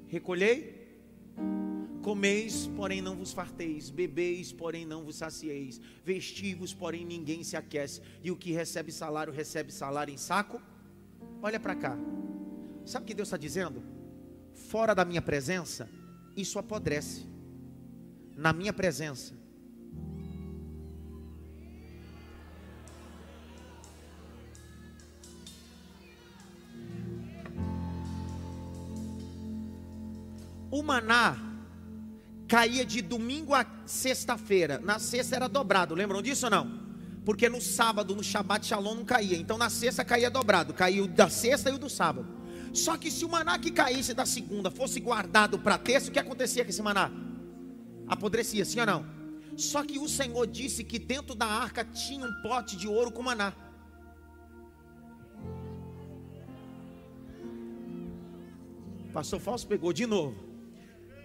Speaker 1: Recolhei, comeis, porém não vos farteis, bebeis, porém não vos sacieis, vestivos, porém ninguém se aquece, e o que recebe salário, recebe salário em saco. Olha para cá, sabe o que Deus está dizendo? Fora da minha presença, isso apodrece. Na minha presença, o maná caía de domingo a sexta-feira. Na sexta era dobrado, lembram disso ou não? Porque no sábado, no Shabbat Shalom, não caía. Então na sexta caía dobrado. Caiu da sexta e o do sábado. Só que se o maná que caísse da segunda fosse guardado para terça, o que acontecia com esse maná? Apodrecia, sim ou não? Só que o Senhor disse que dentro da arca tinha um pote de ouro com maná. Pastor Fausto pegou de novo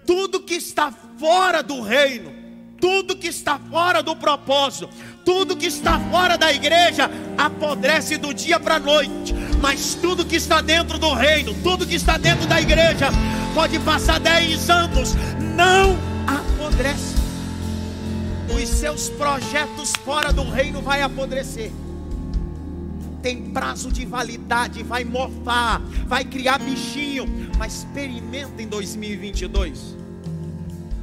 Speaker 1: tudo que está fora do reino, tudo que está fora do propósito, tudo que está fora da igreja apodrece do dia para a noite, mas tudo que está dentro do reino, tudo que está dentro da igreja, pode passar dez anos, não apodrece. Os seus projetos fora do reino vai apodrecer. Tem prazo de validade, vai mofar, vai criar bichinho, mas experimenta em 2022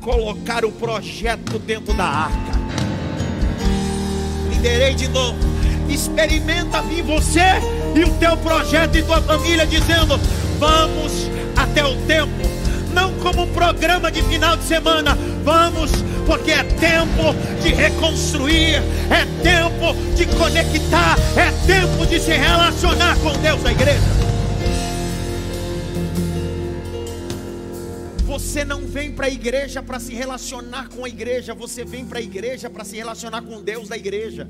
Speaker 1: colocar o projeto dentro da arca. Liderei de novo. Experimenta vir você e o teu projeto e tua família dizendo: "Vamos até o tempo". Não como um programa de final de semana. Vamos, porque é tempo de reconstruir, é tempo de conectar, é tempo de se relacionar com Deus da igreja. Você não vem para a igreja para se relacionar com a igreja, você vem para a igreja para se relacionar com Deus da igreja.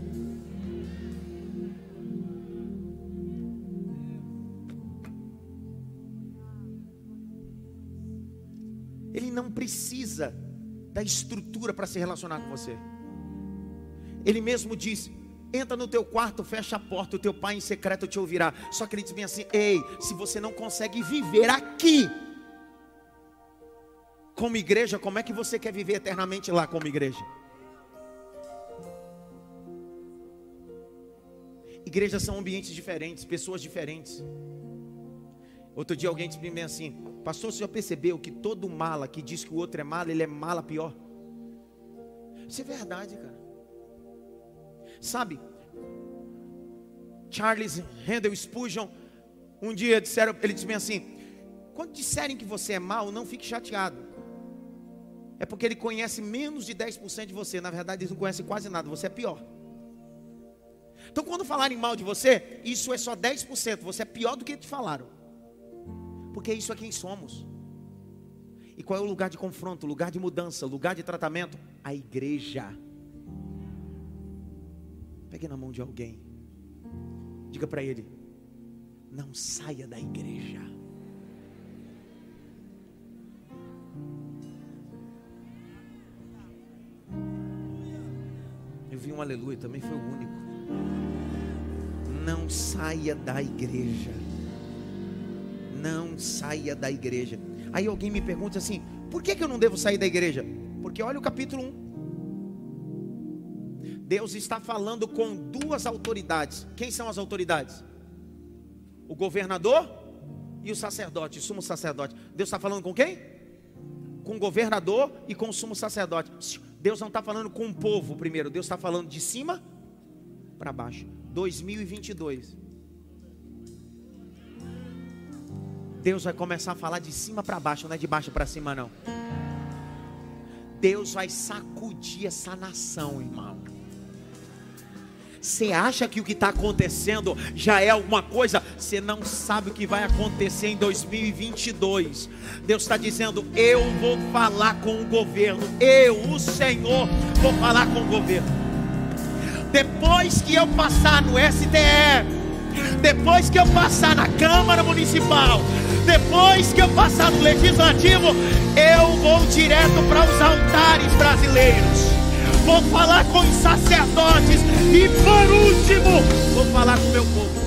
Speaker 1: Ele não precisa da estrutura para se relacionar com você. Ele mesmo disse: entra no teu quarto, fecha a porta, o teu pai em secreto te ouvirá. Só que ele diz bem assim: ei, se você não consegue viver aqui, como igreja, como é que você quer viver eternamente lá como igreja? Igrejas são ambientes diferentes, pessoas diferentes. Outro dia alguém disse para mim assim: Pastor, você já percebeu que todo mala que diz que o outro é mala, ele é mala pior? Isso é verdade, cara. Sabe, Charles Handel Spurgeon, um dia disseram, ele disse bem assim: quando disserem que você é mal, não fique chateado é porque ele conhece menos de 10% de você. Na verdade, eles não conhecem quase nada, você é pior. Então, quando falarem mal de você, isso é só 10%. Você é pior do que te falaram. Porque isso é quem somos. E qual é o lugar de confronto, lugar de mudança, lugar de tratamento? A igreja. Pegue na mão de alguém. Diga para ele: não saia da igreja. vi um aleluia, também foi o único. Não saia da igreja. Não saia da igreja. Aí alguém me pergunta assim: por que, que eu não devo sair da igreja? Porque olha o capítulo 1. Deus está falando com duas autoridades. Quem são as autoridades? O governador e o sacerdote, o sumo sacerdote. Deus está falando com quem? Com o governador e com o sumo sacerdote. Deus não está falando com o povo primeiro, Deus está falando de cima para baixo. 2022. Deus vai começar a falar de cima para baixo, não é de baixo para cima, não. Deus vai sacudir essa nação, irmão. Você acha que o que está acontecendo já é alguma coisa? Você não sabe o que vai acontecer em 2022. Deus está dizendo: Eu vou falar com o governo. Eu, o Senhor, vou falar com o governo. Depois que eu passar no STF, Depois que eu passar na Câmara Municipal, depois que eu passar no Legislativo, eu vou direto para os altares brasileiros. Vou falar com os sacerdotes e por último, vou falar com o meu povo.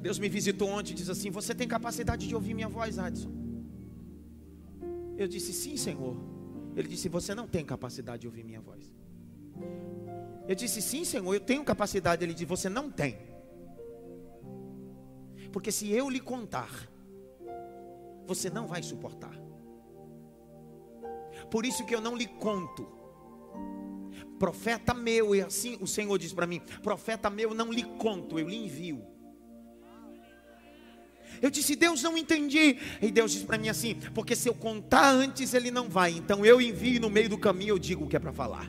Speaker 1: Deus me visitou ontem e disse assim: Você tem capacidade de ouvir minha voz, Adson? Eu disse: Sim, Senhor. Ele disse: Você não tem capacidade de ouvir minha voz. Eu disse: Sim, Senhor, eu tenho capacidade. Ele disse: Você não tem. Porque se eu lhe contar, você não vai suportar. Por isso que eu não lhe conto. Profeta meu, e assim o Senhor diz para mim: Profeta meu, não lhe conto, eu lhe envio. Eu disse, Deus, não entendi. E Deus disse para mim assim: porque se eu contar antes, ele não vai. Então eu envio no meio do caminho, eu digo o que é para falar.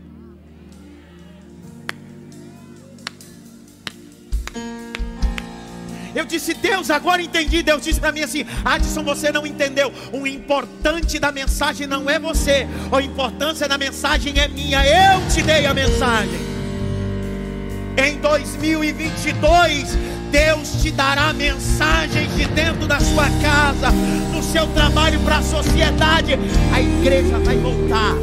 Speaker 1: Eu disse, Deus, agora entendi. Deus disse para mim assim: Adson, você não entendeu. O importante da mensagem não é você, a importância da mensagem é minha. Eu te dei a mensagem. Em 2022, Deus te dará mensagens de dentro da sua casa, no seu trabalho para a sociedade. A igreja vai voltar.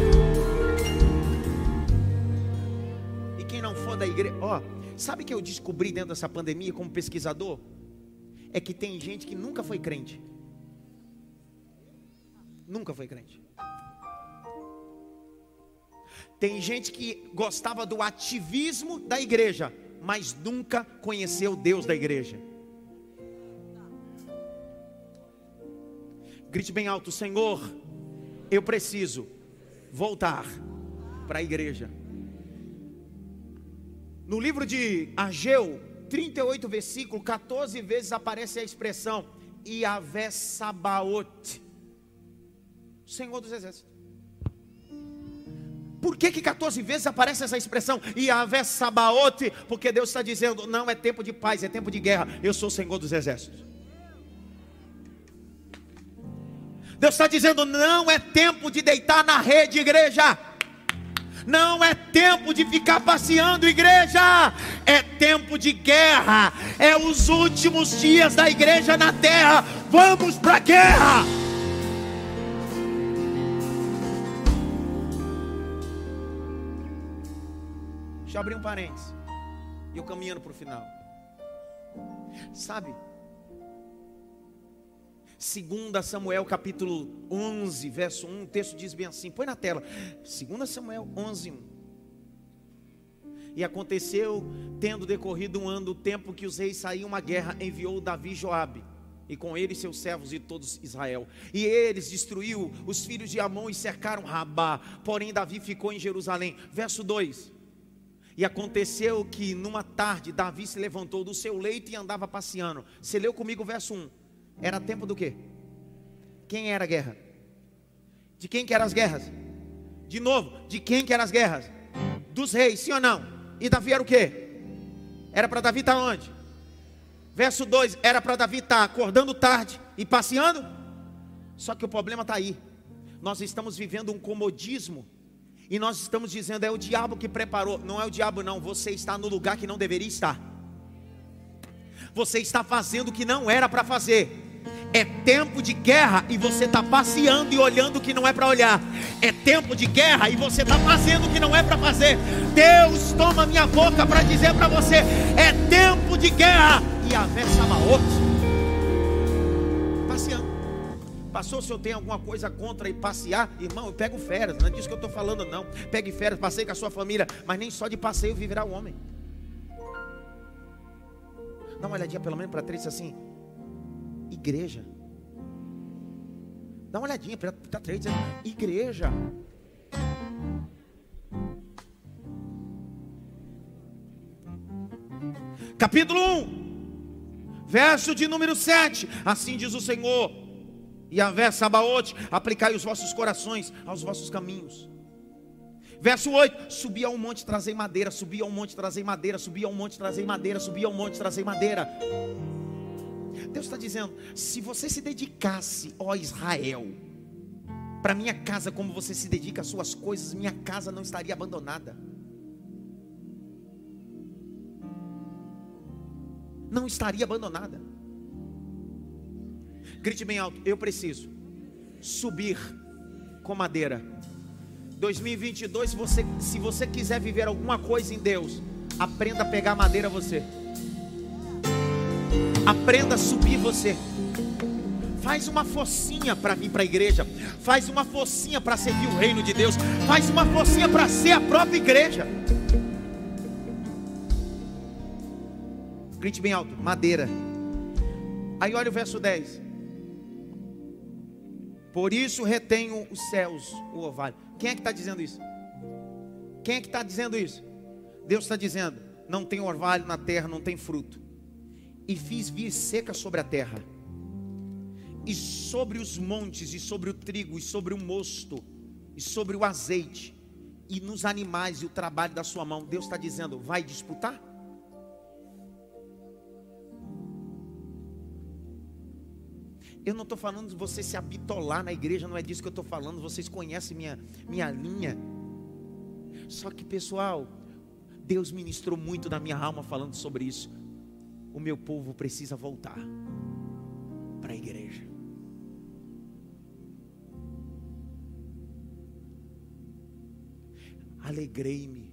Speaker 1: E quem não for da igreja, ó, sabe que eu descobri dentro dessa pandemia como pesquisador? É que tem gente que nunca foi crente. Nunca foi crente. Tem gente que gostava do ativismo da igreja, mas nunca conheceu Deus da igreja. Grite bem alto, Senhor, eu preciso voltar para a igreja. No livro de Ageu, 38 versículo, 14 vezes aparece a expressão Iavé Sabaote, Senhor dos Exércitos. Por que, que 14 vezes aparece essa expressão? Yahvé Sabaote, porque Deus está dizendo: não é tempo de paz, é tempo de guerra. Eu sou o Senhor dos exércitos. Deus está dizendo: não é tempo de deitar na rede, igreja. Não é tempo de ficar passeando, igreja. É tempo de guerra. É os últimos dias da igreja na terra. Vamos para a guerra. Deixa eu abrir um parênteses. E eu caminhando para o final. Sabe? 2 Samuel capítulo 11, verso 1, o texto diz bem assim, põe na tela. 2 Samuel 11, 1. E aconteceu, tendo decorrido um ano, o tempo que os reis saíam uma guerra, enviou Davi Joabe, e com ele seus servos e todos Israel. E eles destruiu os filhos de Amon e cercaram Rabá. Porém Davi ficou em Jerusalém. Verso 2. E aconteceu que numa tarde Davi se levantou do seu leito e andava passeando. Você leu comigo o verso 1. Era tempo do quê? Quem era a guerra? De quem que eram as guerras? De novo, de quem que eram as guerras? Dos reis, sim ou não? E Davi era o quê? Era para Davi estar onde? Verso 2, era para Davi estar acordando tarde e passeando? Só que o problema está aí. Nós estamos vivendo um comodismo e nós estamos dizendo, é o diabo que preparou. Não é o diabo, não. Você está no lugar que não deveria estar. Você está fazendo o que não era para fazer. É tempo de guerra e você está passeando e olhando o que não é para olhar. É tempo de guerra e você está fazendo o que não é para fazer. Deus toma minha boca para dizer para você: é tempo de guerra. E a versa outra. Passou se eu tenho alguma coisa contra ir passear, irmão, eu pego férias, não é disso que eu estou falando, não. Pegue férias, passei com a sua família, mas nem só de passeio viverá o homem. Dá uma olhadinha pelo menos para três assim. Igreja. Dá uma olhadinha para três, igreja. Capítulo 1, verso de número 7. Assim diz o Senhor e a versa Sabaote, aplicai os vossos corações aos vossos caminhos. Verso 8: Subi ao monte, trazei madeira, subi ao monte, trazei madeira, subi ao monte, trazei madeira, subi ao monte, trazei madeira. Deus está dizendo: se você se dedicasse, ó Israel, para minha casa, como você se dedica às suas coisas, minha casa não estaria abandonada. Não estaria abandonada. Grite bem alto, eu preciso subir com madeira. 2022, se você, se você quiser viver alguma coisa em Deus, aprenda a pegar madeira você. Aprenda a subir você. Faz uma focinha para vir para a igreja. Faz uma focinha para servir o reino de Deus. Faz uma focinha para ser a própria igreja. Grite bem alto: madeira. Aí olha o verso 10. Por isso retenho os céus, o orvalho. Quem é que está dizendo isso? Quem é que está dizendo isso? Deus está dizendo: não tem orvalho na terra, não tem fruto. E fiz vir seca sobre a terra e sobre os montes, e sobre o trigo, e sobre o mosto, e sobre o azeite, e nos animais e o trabalho da sua mão. Deus está dizendo: vai disputar? Eu não estou falando de você se habitolar na igreja, não é disso que eu estou falando. Vocês conhecem minha, minha linha. Só que, pessoal, Deus ministrou muito na minha alma falando sobre isso. O meu povo precisa voltar para a igreja. alegrei-me.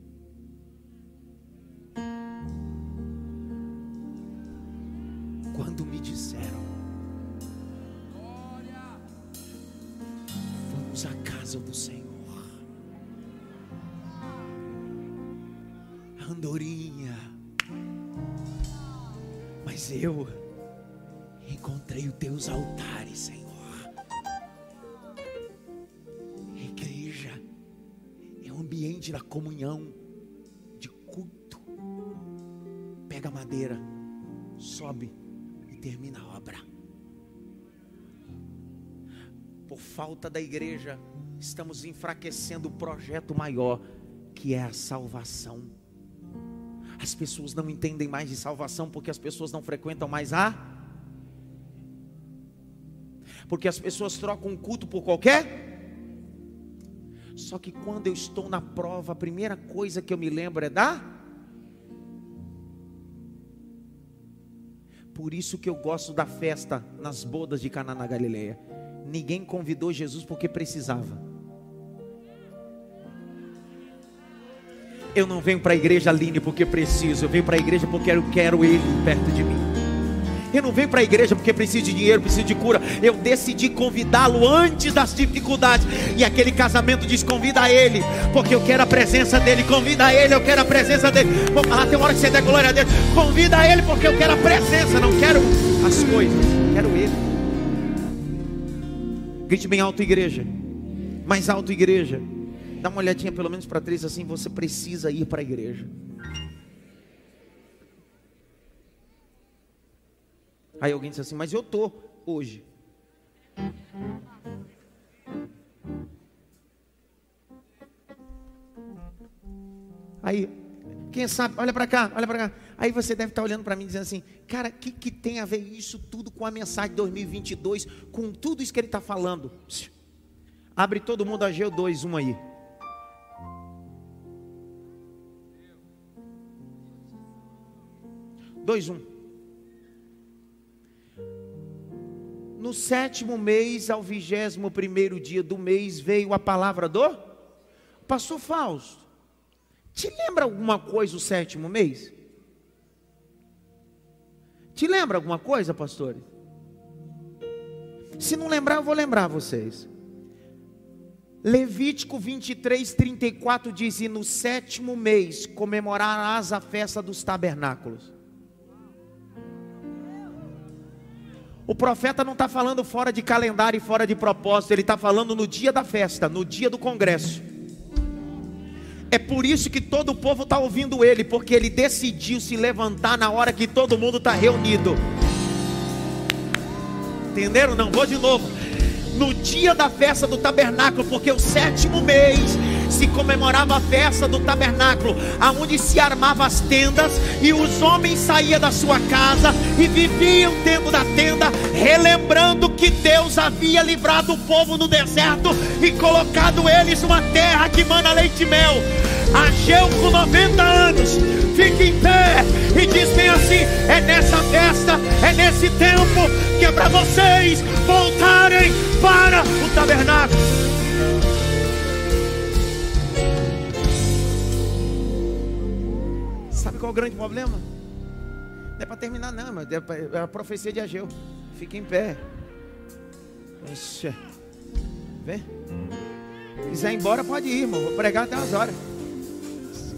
Speaker 1: Quando me disseram, à casa do Senhor, andorinha, mas eu encontrei os teus altares, Senhor. ambiente da comunhão, de culto. Pega a madeira, sobe e termina a obra. Por falta da igreja, estamos enfraquecendo o projeto maior, que é a salvação. As pessoas não entendem mais de salvação porque as pessoas não frequentam mais a. Porque as pessoas trocam culto por qualquer só que quando eu estou na prova, a primeira coisa que eu me lembro é da. Por isso que eu gosto da festa nas bodas de Caná na Galileia. Ninguém convidou Jesus porque precisava. Eu não venho para a igreja Aline porque preciso, eu venho para a igreja porque eu quero Ele perto de mim. Eu não venho para a igreja porque preciso de dinheiro, preciso de cura. Eu decidi convidá-lo antes das dificuldades. E aquele casamento diz: convida ele, porque eu quero a presença dele. Convida ele, eu quero a presença dele. Vou falar, tem uma hora que você der glória a Deus. Convida ele, porque eu quero a presença, não quero as coisas, quero ele. Grite bem alto, igreja. Mais alto, igreja. Dá uma olhadinha pelo menos para três assim. Você precisa ir para a igreja. Aí alguém disse assim, mas eu tô hoje. Aí, quem sabe, olha para cá, olha para cá. Aí você deve estar olhando para mim dizendo assim, cara, o que, que tem a ver isso tudo com a mensagem de 2022, com tudo isso que ele está falando? Abre todo mundo a G2, um aí. Dois, um. No sétimo mês, ao vigésimo primeiro dia do mês, veio a palavra do pastor Fausto. Te lembra alguma coisa o sétimo mês? Te lembra alguma coisa, pastores? Se não lembrar, eu vou lembrar vocês. Levítico 23, 34 diz: E no sétimo mês comemorarás a festa dos tabernáculos. O profeta não está falando fora de calendário e fora de propósito, ele está falando no dia da festa, no dia do congresso. É por isso que todo o povo está ouvindo ele, porque ele decidiu se levantar na hora que todo mundo está reunido. Entenderam? Não, vou de novo. No dia da festa do tabernáculo, porque o sétimo mês se comemorava a festa do tabernáculo, aonde se armava as tendas e os homens saíam da sua casa e viviam dentro da tenda, relembrando que Deus havia livrado o povo no deserto e colocado eles numa terra que mana leite e mel. Ageu com 90 anos, fica em pé e diz bem assim: é nessa festa, é nesse tempo que é para vocês voltarem para o tabernáculo. Sabe qual é o grande problema? Não é para terminar, não, mas é a profecia de Ageu. Fica em pé. Vê? Se quiser ir embora, pode ir, irmão. Vou pregar até umas horas.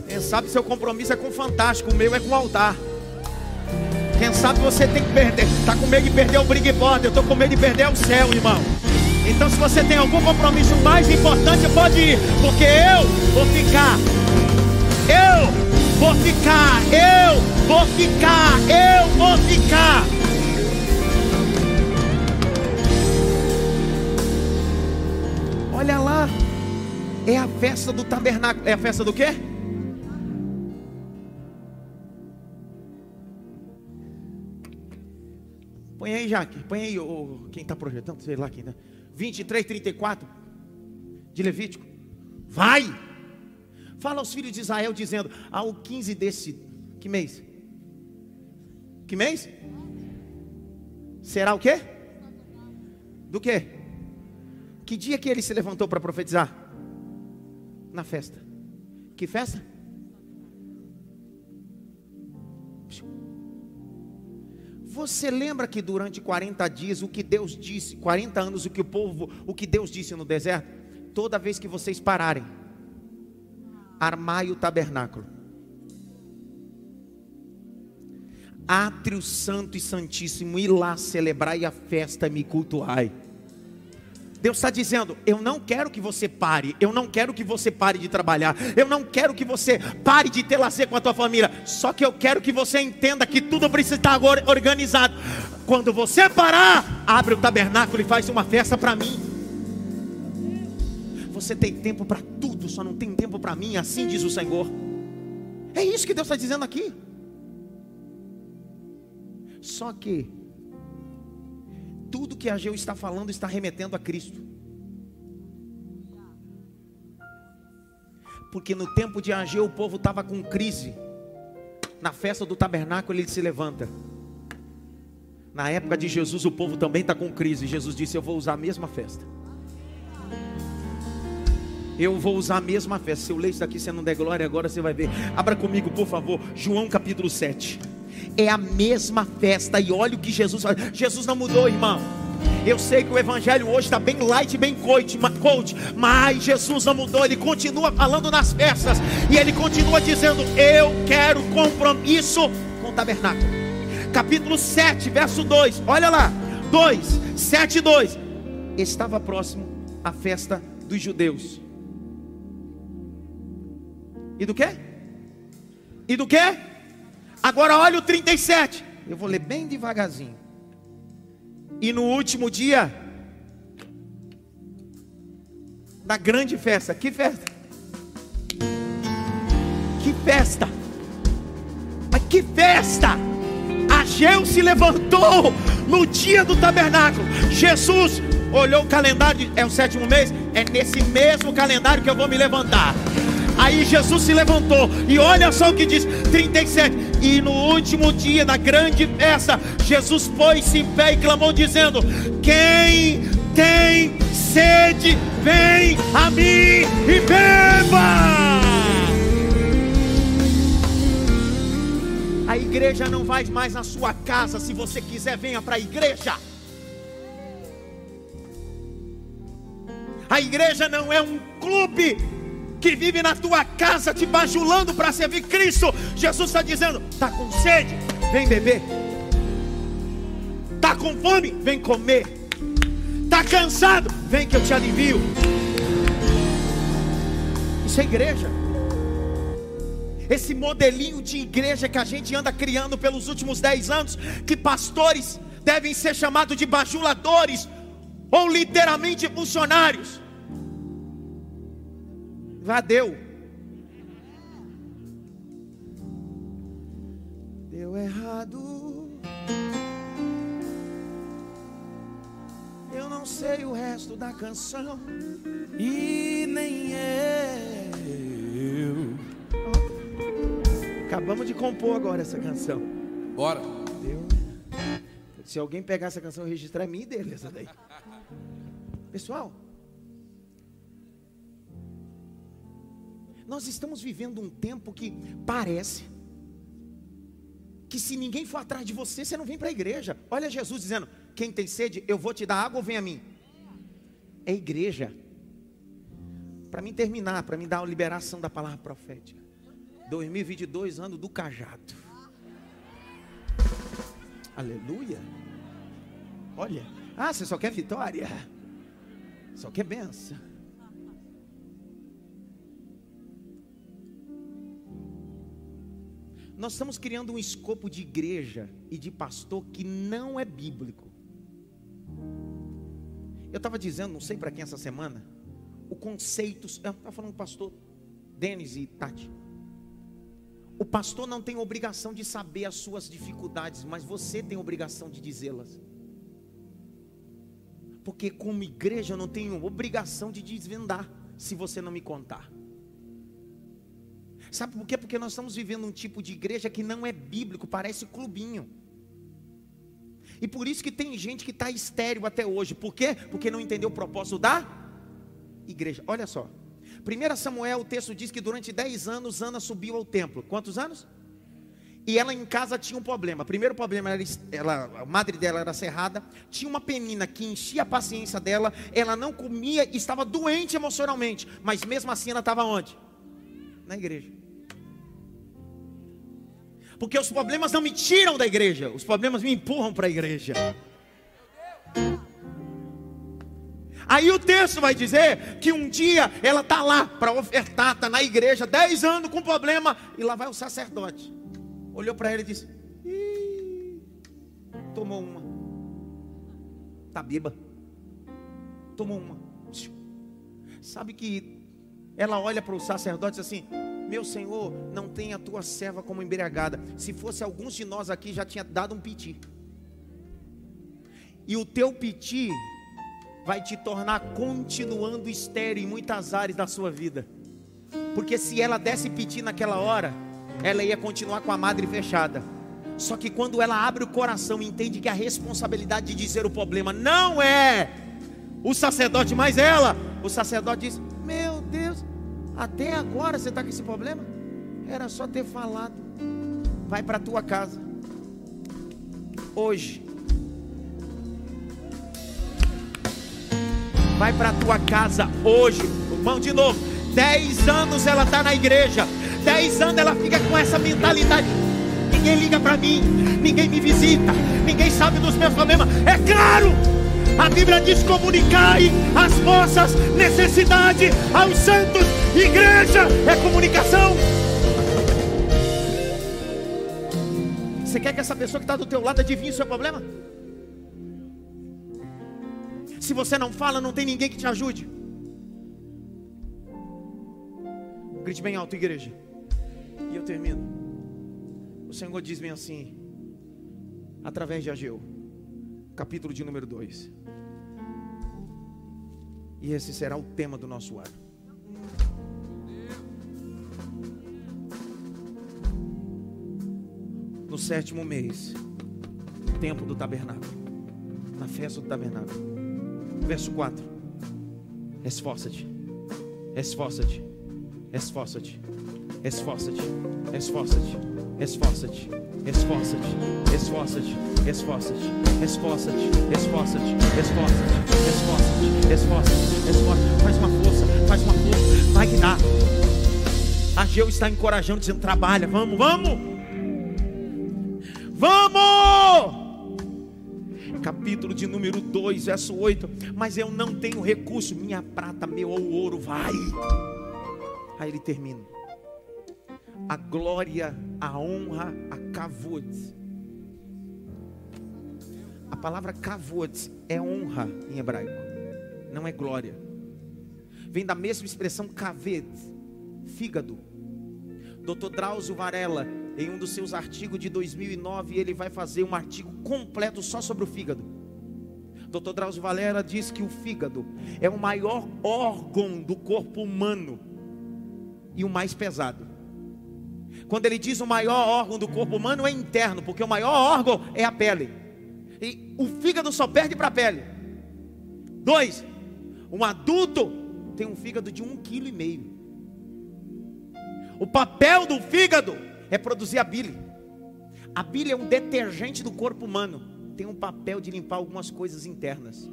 Speaker 1: Quem sabe seu compromisso é com o fantástico, o meu é com o altar. Quem sabe você tem que perder, está com medo de perder o Brother, eu estou com medo de perder o céu, irmão. Então, se você tem algum compromisso mais importante, pode ir, porque eu vou ficar. Vou ficar, eu vou ficar. Olha lá, é a festa do tabernáculo. É a festa do quê? Põe aí, Jaque. Põe aí o, quem está projetando, sei lá quem está. 23, 34 de Levítico. Vai! Fala aos filhos de Israel dizendo: ao 15 desse. Que mês? Que mês? Será o quê? Do quê? Que dia que ele se levantou para profetizar? Na festa. Que festa? Você lembra que durante 40 dias o que Deus disse, 40 anos o que o povo, o que Deus disse no deserto? Toda vez que vocês pararem, armai o tabernáculo. Átrio santo e santíssimo, ir lá celebrar a festa e me cultuai. Deus está dizendo: Eu não quero que você pare, eu não quero que você pare de trabalhar, eu não quero que você pare de ter lazer com a tua família, só que eu quero que você entenda que tudo precisa estar organizado. Quando você parar, abre o tabernáculo e faz uma festa para mim. Você tem tempo para tudo, só não tem tempo para mim, assim diz o Senhor. É isso que Deus está dizendo aqui. Só que tudo que Ageu está falando está remetendo a Cristo. Porque no tempo de Ageu o povo estava com crise. Na festa do tabernáculo ele se levanta. Na época de Jesus o povo também está com crise. Jesus disse: Eu vou usar a mesma festa. Eu vou usar a mesma festa. Se eu ler isso daqui, você não der glória agora, você vai ver. Abra comigo, por favor, João capítulo 7 é a mesma festa. E olha o que Jesus faz. Jesus não mudou, irmão. Eu sei que o evangelho hoje está bem light, bem coach, mas Jesus não mudou, ele continua falando nas festas, e ele continua dizendo: Eu quero compromisso com o tabernáculo. Capítulo 7, verso 2, olha lá, 2, 7, 2. Estava próximo a festa dos judeus. E do que? E do que? Agora olha o 37. Eu vou ler bem devagarzinho. E no último dia da grande festa, que festa? Que festa? Mas que festa! Ageu se levantou no dia do tabernáculo. Jesus olhou o calendário, é o sétimo mês, é nesse mesmo calendário que eu vou me levantar. Aí Jesus se levantou e olha só o que diz 37. E no último dia da grande festa, Jesus pôs-se em pé e clamou, dizendo: Quem tem sede, vem a mim e beba. A igreja não vai mais na sua casa. Se você quiser, venha para a igreja. A igreja não é um clube que vive na tua casa te bajulando para servir Cristo. Jesus está dizendo: está com sede, vem beber. Está com fome, vem comer. Está cansado, vem que eu te alivio. Isso é igreja. Esse modelinho de igreja que a gente anda criando pelos últimos dez anos, que pastores devem ser chamados de bajuladores ou literalmente funcionários. Vá, deu. Deu errado. Eu não sei o resto da canção. E nem eu. Acabamos de compor agora essa canção.
Speaker 2: Bora.
Speaker 1: Deu. Se alguém pegar essa canção e registrar, é minha e dele essa daí. Pessoal, nós estamos vivendo um tempo que parece que se ninguém for atrás de você, você não vem para a igreja. Olha Jesus dizendo: Quem tem sede, eu vou te dar água ou vem a mim. É igreja. Para mim terminar, para mim dar a liberação da palavra profética. 2022, ano do cajado. Aleluia. Olha, ah, você só quer vitória? Só quer benção. Nós estamos criando um escopo de igreja e de pastor que não é bíblico. Eu estava dizendo, não sei para quem essa semana, o conceito. Eu estava falando com o pastor Denis e Tati. O pastor não tem obrigação de saber as suas dificuldades, mas você tem obrigação de dizê-las. Porque, como igreja, eu não tenho obrigação de desvendar, se você não me contar. Sabe por quê? Porque nós estamos vivendo um tipo de igreja que não é bíblico, parece clubinho. E por isso que tem gente que está estéreo até hoje. Por quê? Porque não entendeu o propósito da igreja. Olha só. 1 Samuel, o texto diz que durante 10 anos Ana subiu ao templo. Quantos anos? E ela em casa tinha um problema. Primeiro problema era ela, a madre dela era cerrada, tinha uma penina que enchia a paciência dela, ela não comia e estava doente emocionalmente, mas mesmo assim ela estava onde? Na igreja. Porque os problemas não me tiram da igreja, os problemas me empurram para a igreja. Aí o texto vai dizer que um dia ela está lá para ofertar, está na igreja, 10 anos com problema, e lá vai o sacerdote. Olhou para ela e disse: Tomou uma. Está biba. Tomou uma. Sabe que ela olha para o sacerdote assim: meu Senhor, não tenha a tua serva como embriagada. Se fosse alguns de nós aqui, já tinha dado um piti. E o teu piti vai te tornar continuando estéreo em muitas áreas da sua vida. Porque se ela desse piti naquela hora, ela ia continuar com a madre fechada. Só que quando ela abre o coração e entende que a responsabilidade de dizer o problema não é o sacerdote, mas ela, o sacerdote diz: até agora você está com esse problema? Era só ter falado. Vai para a tua casa. Hoje. Vai para a tua casa hoje. Mão de novo. Dez anos ela está na igreja. Dez anos ela fica com essa mentalidade. Ninguém liga para mim. Ninguém me visita. Ninguém sabe dos meus problemas. É claro a Bíblia diz: comunicai as vossas necessidades aos santos. Igreja é comunicação. Você quer que essa pessoa que está do teu lado adivinhe o seu problema? Se você não fala, não tem ninguém que te ajude. Grite bem alto, igreja. E eu termino. O Senhor diz bem assim, através de Ageu, capítulo de número 2. E esse será o tema do nosso ano. No sétimo mês, tempo do tabernáculo, na festa do tabernáculo. Verso 4. Esforça-te, esforça-te, esforça-te, esforça-te, esforça-te, esforça-te, esforça-te, esforça-te esforça-te, esforça-te, esforça-te, esforça-te, esforça-te, esforça-te, esforça-te. Faz uma força, faz uma força, vai que dá. Ageu está encorajando, dizendo: trabalha, vamos, vamos, vamos. Capítulo de número 2, verso 8. Mas eu não tenho recurso, minha prata, meu ouro, vai. Aí ele termina. A glória, a honra, a kavod a palavra kavod é honra em hebraico, não é glória. Vem da mesma expressão kaved, fígado. Dr. Drauzio Varela, em um dos seus artigos de 2009, ele vai fazer um artigo completo só sobre o fígado. Dr. Drauzio Varela diz que o fígado é o maior órgão do corpo humano e o mais pesado. Quando ele diz o maior órgão do corpo humano é interno, porque o maior órgão é a pele. E o fígado só perde para a pele. Dois, um adulto tem um fígado de um quilo e meio. O papel do fígado é produzir a bile. A bile é um detergente do corpo humano. Tem um papel de limpar algumas coisas internas.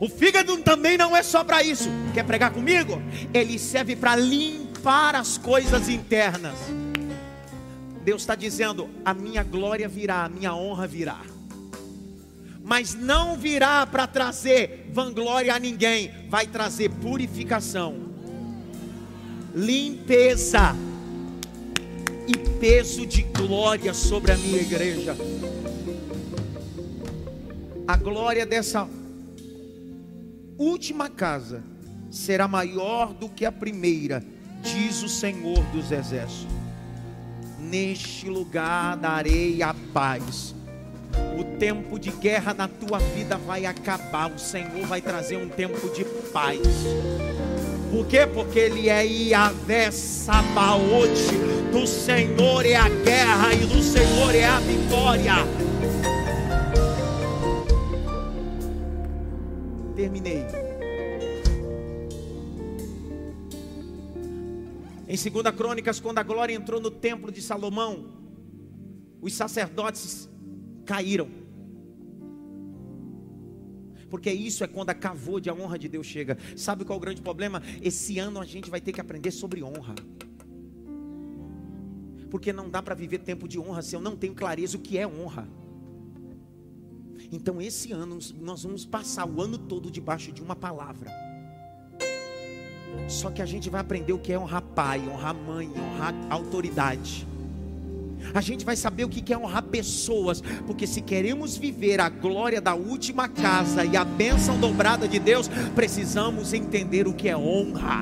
Speaker 1: O fígado também não é só para isso. Quer pregar comigo? Ele serve para limpar as coisas internas. Deus está dizendo: a minha glória virá, a minha honra virá. Mas não virá para trazer vanglória a ninguém, vai trazer purificação, limpeza e peso de glória sobre a minha igreja. A glória dessa última casa será maior do que a primeira, diz o Senhor dos Exércitos. Neste lugar darei a paz. O tempo de guerra na tua vida vai acabar. O Senhor vai trazer um tempo de paz. Por quê? Porque Ele é Yahvé Sabaote. Do Senhor é a guerra e do Senhor é a vitória. terminei. Em 2 Crônicas, quando a glória entrou no templo de Salomão, os sacerdotes caíram. Porque isso é quando a cavou a honra de Deus chega. Sabe qual é o grande problema? Esse ano a gente vai ter que aprender sobre honra. Porque não dá para viver tempo de honra se eu não tenho clareza o que é honra. Então, esse ano, nós vamos passar o ano todo debaixo de uma palavra. Só que a gente vai aprender o que é honrar pai, honrar mãe, honrar autoridade. A gente vai saber o que é honrar pessoas, porque se queremos viver a glória da última casa e a bênção dobrada de Deus, precisamos entender o que é honra.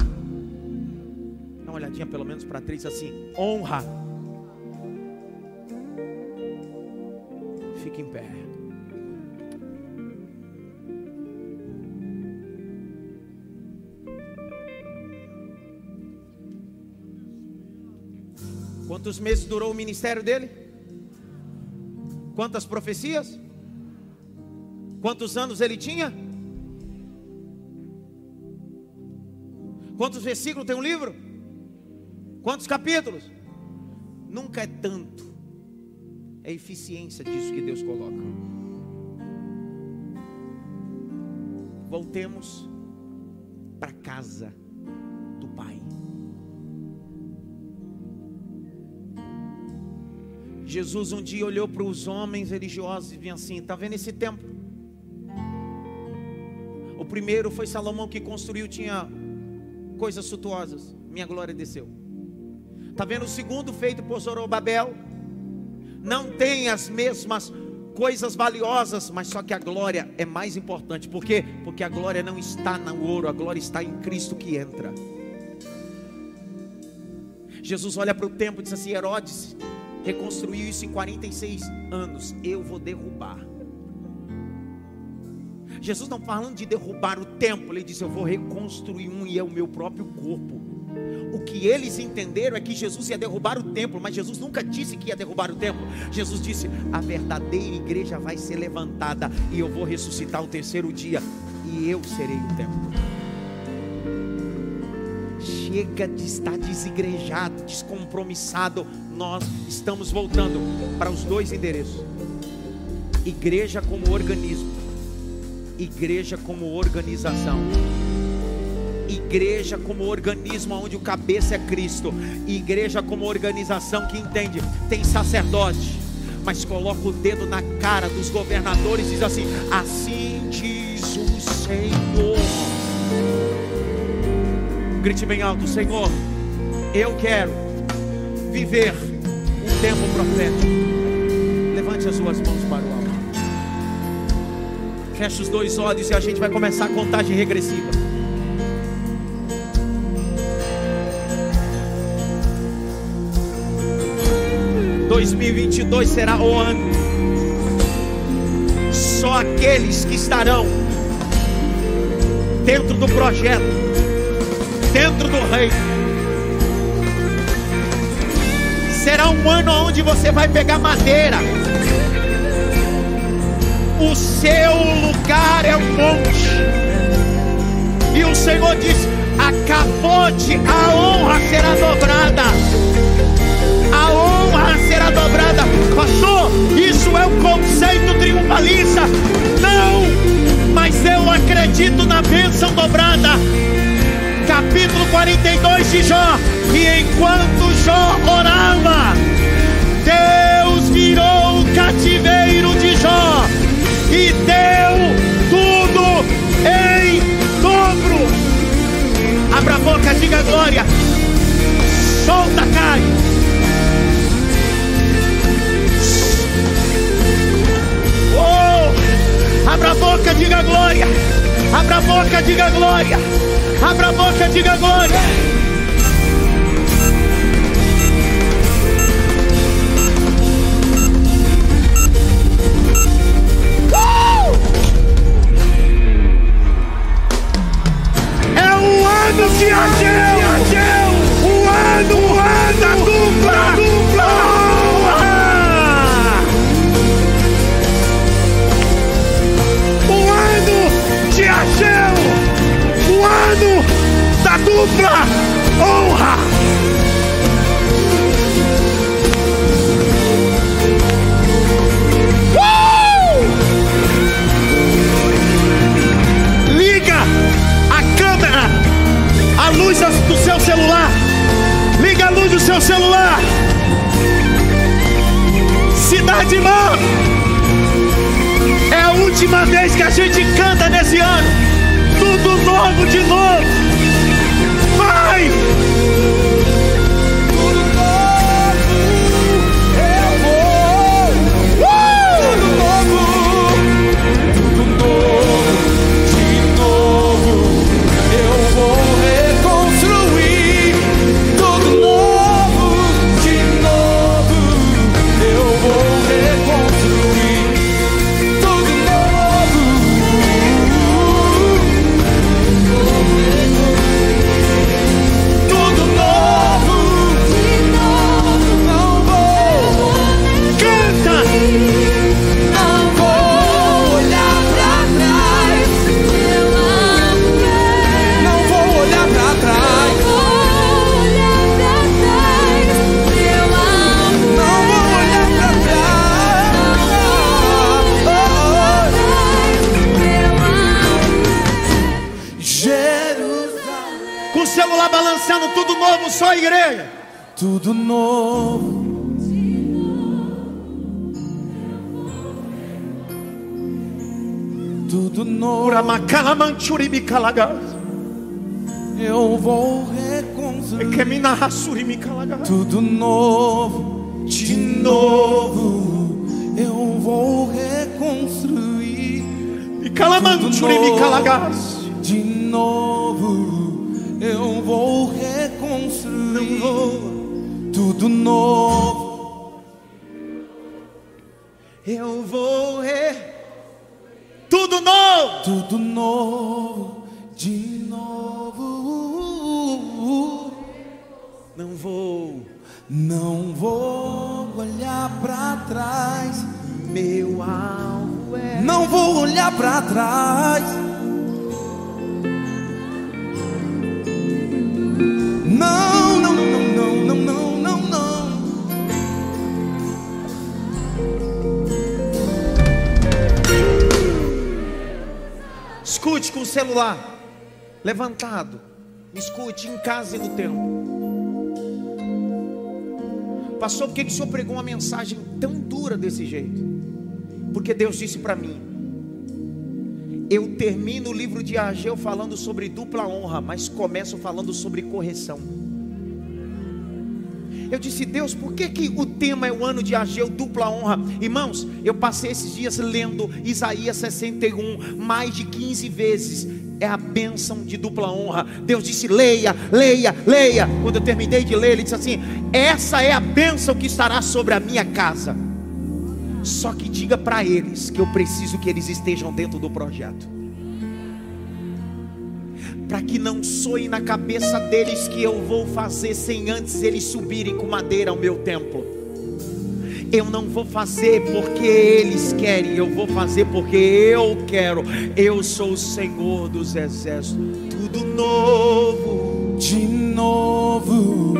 Speaker 1: Dá uma olhadinha pelo menos para três assim: honra. Fique em pé. Quantos meses durou o ministério dele? Quantas profecias? Quantos anos ele tinha? Quantos versículos tem um livro? Quantos capítulos? Nunca é tanto. É a eficiência disso que Deus coloca. Voltemos para casa Jesus um dia olhou para os homens religiosos e vinha assim: está vendo esse templo? O primeiro foi Salomão que construiu, tinha coisas suntuosas. Minha glória desceu. Está vendo o segundo feito por Zorobabel? Não tem as mesmas coisas valiosas, mas só que a glória é mais importante. Por quê? Porque a glória não está no ouro, a glória está em Cristo que entra. Jesus olha para o templo e diz assim: Herodes, reconstruiu isso em 46 anos. Eu vou derrubar. Jesus não falando de derrubar o templo, ele disse: Eu vou reconstruir um e é o meu próprio corpo. O que eles entenderam é que Jesus ia derrubar o templo, mas Jesus nunca disse que ia derrubar o templo. Jesus disse: A verdadeira igreja vai ser levantada e eu vou ressuscitar o terceiro dia e eu serei o templo. Chega de estar desigrejado, descompromissado nós estamos voltando para os dois endereços: igreja como organismo, igreja como organização. Igreja como organismo onde o cabeça é Cristo, igreja como organização que entende, tem sacerdote, mas coloca o dedo na cara dos governadores e diz assim: Assim diz o Senhor. Grite bem alto: Senhor, eu quero viver um tempo profético. Levante as suas mãos para o alto. Feche os dois olhos e a gente vai começar a contagem regressiva. Dois mil e vinte e dois será o ano. Só aqueles que estarão dentro do projeto, dentro do reino Será um ano onde você vai pegar madeira. O seu lugar é um monte. E o Senhor disse: a capote, a honra será dobrada. A honra será dobrada. Pastor, isso é um conceito triunfalista. Não, mas eu acredito na bênção dobrada. Capítulo 42 de Jó. E enquanto Jó orava, Deus virou o cativeiro de Jó e deu tudo em dobro. Abra a boca, diga glória. Solta, cai. Oh, abra a boca, diga glória. Abra a boca, diga glória. Abra a boca, diga glória. É o ano de Ageu, dupla honra. Uh! Liga a câmera, a luz do seu celular. Liga a luz do seu celular. Cidade Mão. É a última vez que a gente canta nesse ano. Tudo novo de novo. Vai!
Speaker 2: Eu vou reconstruir
Speaker 1: Ekeminahassuribicalagas.
Speaker 2: tudo novo, de novo. Eu vou reconstruir
Speaker 1: E calamanchuribicalagas.
Speaker 2: de
Speaker 1: levantado. Escute em casa e no templo. Pastor, por que o senhor pregou uma mensagem tão dura desse jeito? Porque Deus disse para mim: Eu termino o livro de Ageu falando sobre dupla honra, mas começo falando sobre correção. Eu disse, Deus, por que, que o tema é o ano de Ageu, dupla honra? Irmãos, eu passei esses dias lendo Isaías 61 mais de 15 vezes. É a bênção de dupla honra. Deus disse: leia, leia, leia. Quando eu terminei de ler, Ele disse assim: essa é a bênção que estará sobre a minha casa. Só que diga para eles que eu preciso que eles estejam dentro do projeto. Para que não soe na cabeça deles que eu vou fazer sem antes eles subirem com madeira ao meu templo. Eu não vou fazer porque eles querem, eu vou fazer porque eu quero. Eu sou o Senhor dos exércitos. Tudo novo,
Speaker 2: de novo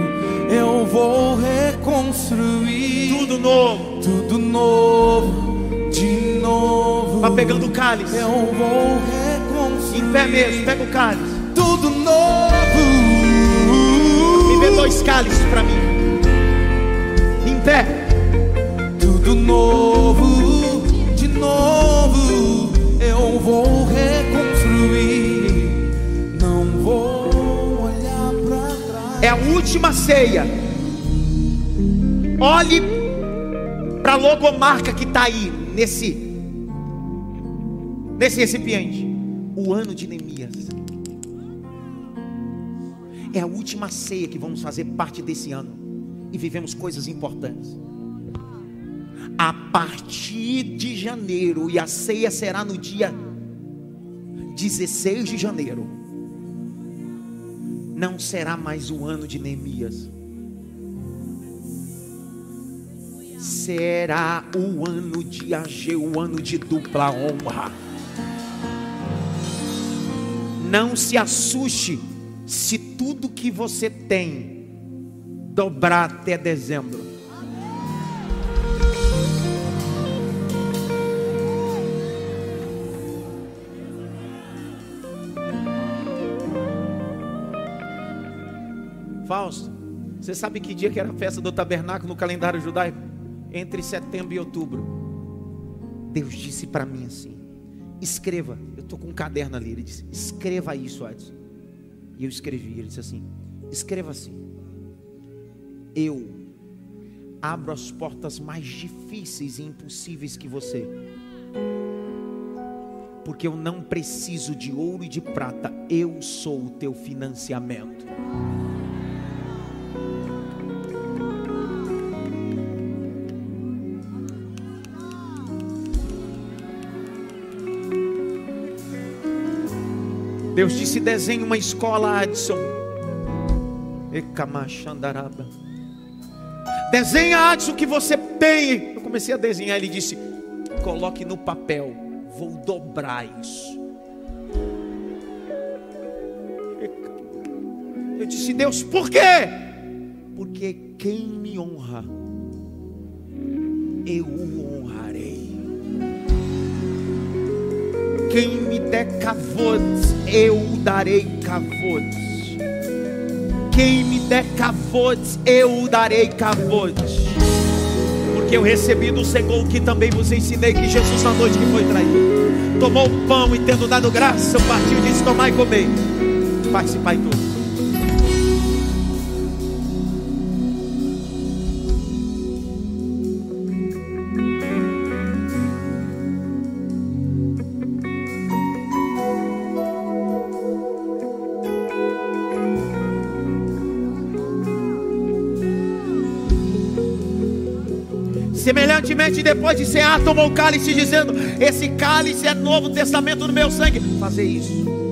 Speaker 2: eu vou reconstruir.
Speaker 1: Tudo novo,
Speaker 2: tudo novo, de novo.
Speaker 1: Vá pegando o cálice.
Speaker 2: Eu vou reconstruir.
Speaker 1: Em pé mesmo, pega o cálice.
Speaker 2: Tudo novo.
Speaker 1: Me dê dois cálices para mim. Em pé
Speaker 2: tudo novo, de novo eu vou reconstruir. Não vou olhar para trás.
Speaker 1: É a última ceia. Olhe para a logomarca que está aí nesse nesse recipiente. O ano de Neemias. É a última ceia que vamos fazer parte desse ano. E vivemos coisas importantes a partir de janeiro, e a ceia será no dia 16 de janeiro. Não será mais o ano de Neemias, será o ano de Ageu, o ano de dupla honra. Não se assuste se tudo que você tem dobrar até dezembro. Você sabe que dia que era a festa do tabernáculo no calendário judaico? Entre setembro e outubro. Deus disse para mim assim: escreva. Eu estou com um caderno ali. Ele disse: escreva isso, Edson. E eu escrevi. Ele disse assim: escreva assim. Eu abro as portas mais difíceis e impossíveis que você. Porque eu não preciso de ouro e de prata, eu sou o teu financiamento. Deus disse: desenhe uma escola, Adson. Ecamachandaraba. Desenha, Adson, o que você tem. Eu comecei a desenhar. Ele disse: coloque no papel. Vou dobrar isso. Eu disse: Deus, por quê? Porque quem me honra, eu o honrarei. Quem me der cavotes, eu darei cavotes. Quem me der cavotes, eu darei cavotes. Porque eu recebi do Senhor o que também vos ensinei que Jesus na noite que foi traído. Tomou o pão e tendo dado graça, partiu e disse: Tomai e comei. Participai todos. Semelhantemente, depois de cear, tomou o cálice, dizendo: Esse cálice é novo testamento do meu sangue. Fazer isso.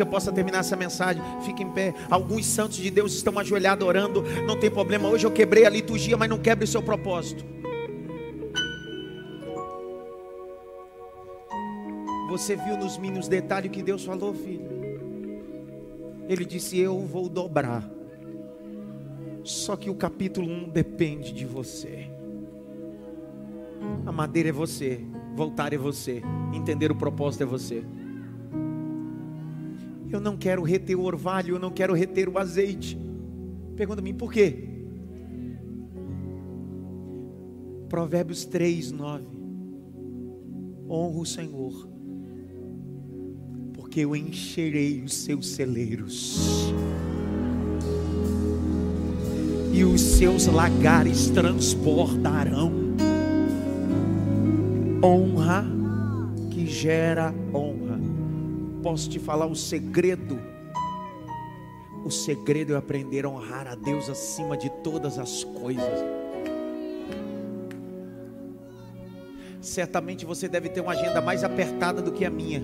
Speaker 1: Que eu possa terminar essa mensagem. Fique em pé. Alguns santos de Deus estão ajoelhados orando. Não tem problema. Hoje eu quebrei a liturgia, mas não quebre o seu propósito. Você viu nos mínimos detalhes que Deus falou, filho? Ele disse: Eu vou dobrar. Só que o capítulo 1 depende de você. A madeira é você, voltar é você, entender o propósito é você. Eu não quero reter o orvalho, eu não quero reter o azeite. Pergunta a mim por quê? Provérbios 3, 9. Honra o Senhor, porque eu encherei os seus celeiros e os seus lagares transbordarão. Honra que gera honra. Posso te falar o segredo? O segredo é aprender a honrar a Deus acima de todas as coisas. Certamente você deve ter uma agenda mais apertada do que a minha,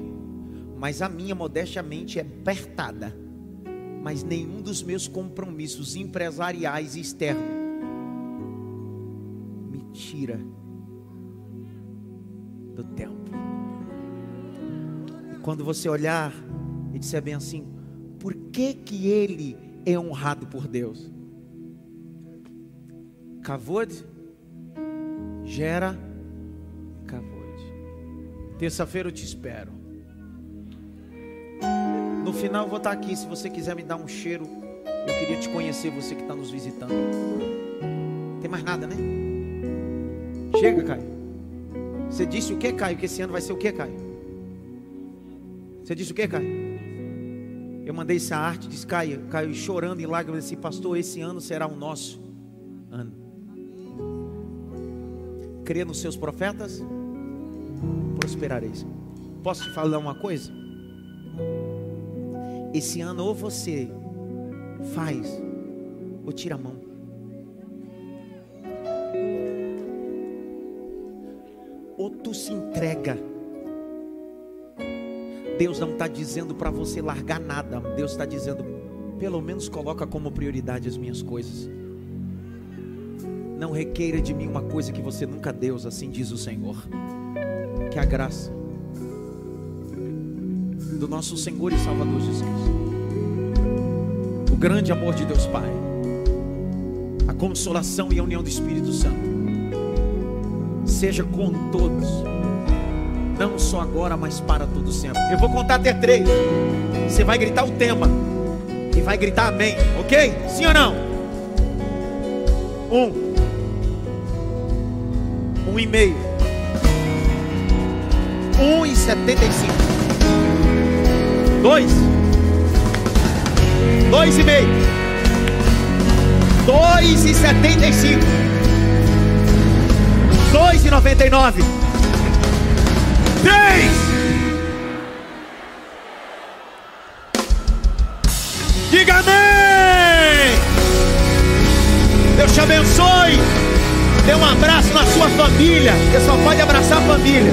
Speaker 1: mas a minha, modestamente, é apertada mas nenhum dos meus compromissos empresariais e externos me tira quando você olhar e disser bem assim, por que que ele é honrado por Deus? Kavod gera Kavod. Terça-feira eu te espero. No final eu vou estar aqui. Se você quiser me dar um cheiro, eu queria te conhecer, você que está nos visitando. Tem mais nada, né? Chega, Caio. Você disse o que, Caio? Que esse ano vai ser o que, Caio? Você disse o que, Caio? Eu mandei essa arte, disse Caio, Caio chorando em lágrimas, disse, pastor, esse ano será o nosso ano. Crê nos seus profetas, prosperareis. Posso te falar uma coisa? Esse ano ou você faz ou tira a mão. Ou tu se entrega. Deus não está dizendo para você largar nada. Deus está dizendo, pelo menos coloca como prioridade as minhas coisas. Não requeira de mim uma coisa que você nunca deu, assim diz o Senhor. Que a graça do nosso Senhor e Salvador Jesus o grande amor de Deus Pai, a consolação e a união do Espírito Santo, seja com todos, não só agora, mas para todo sempre. Eu vou contar até três. Você vai gritar o tema e vai gritar amém, ok? Sim ou não? Um, um e meio, um e setenta e cinco. Dois. Dois e meio. Dois e setenta e cinco. Dois e noventa e nove. Três. Diga amém. Deus te abençoe. Dê um abraço na sua família. Você só pode abraçar a família.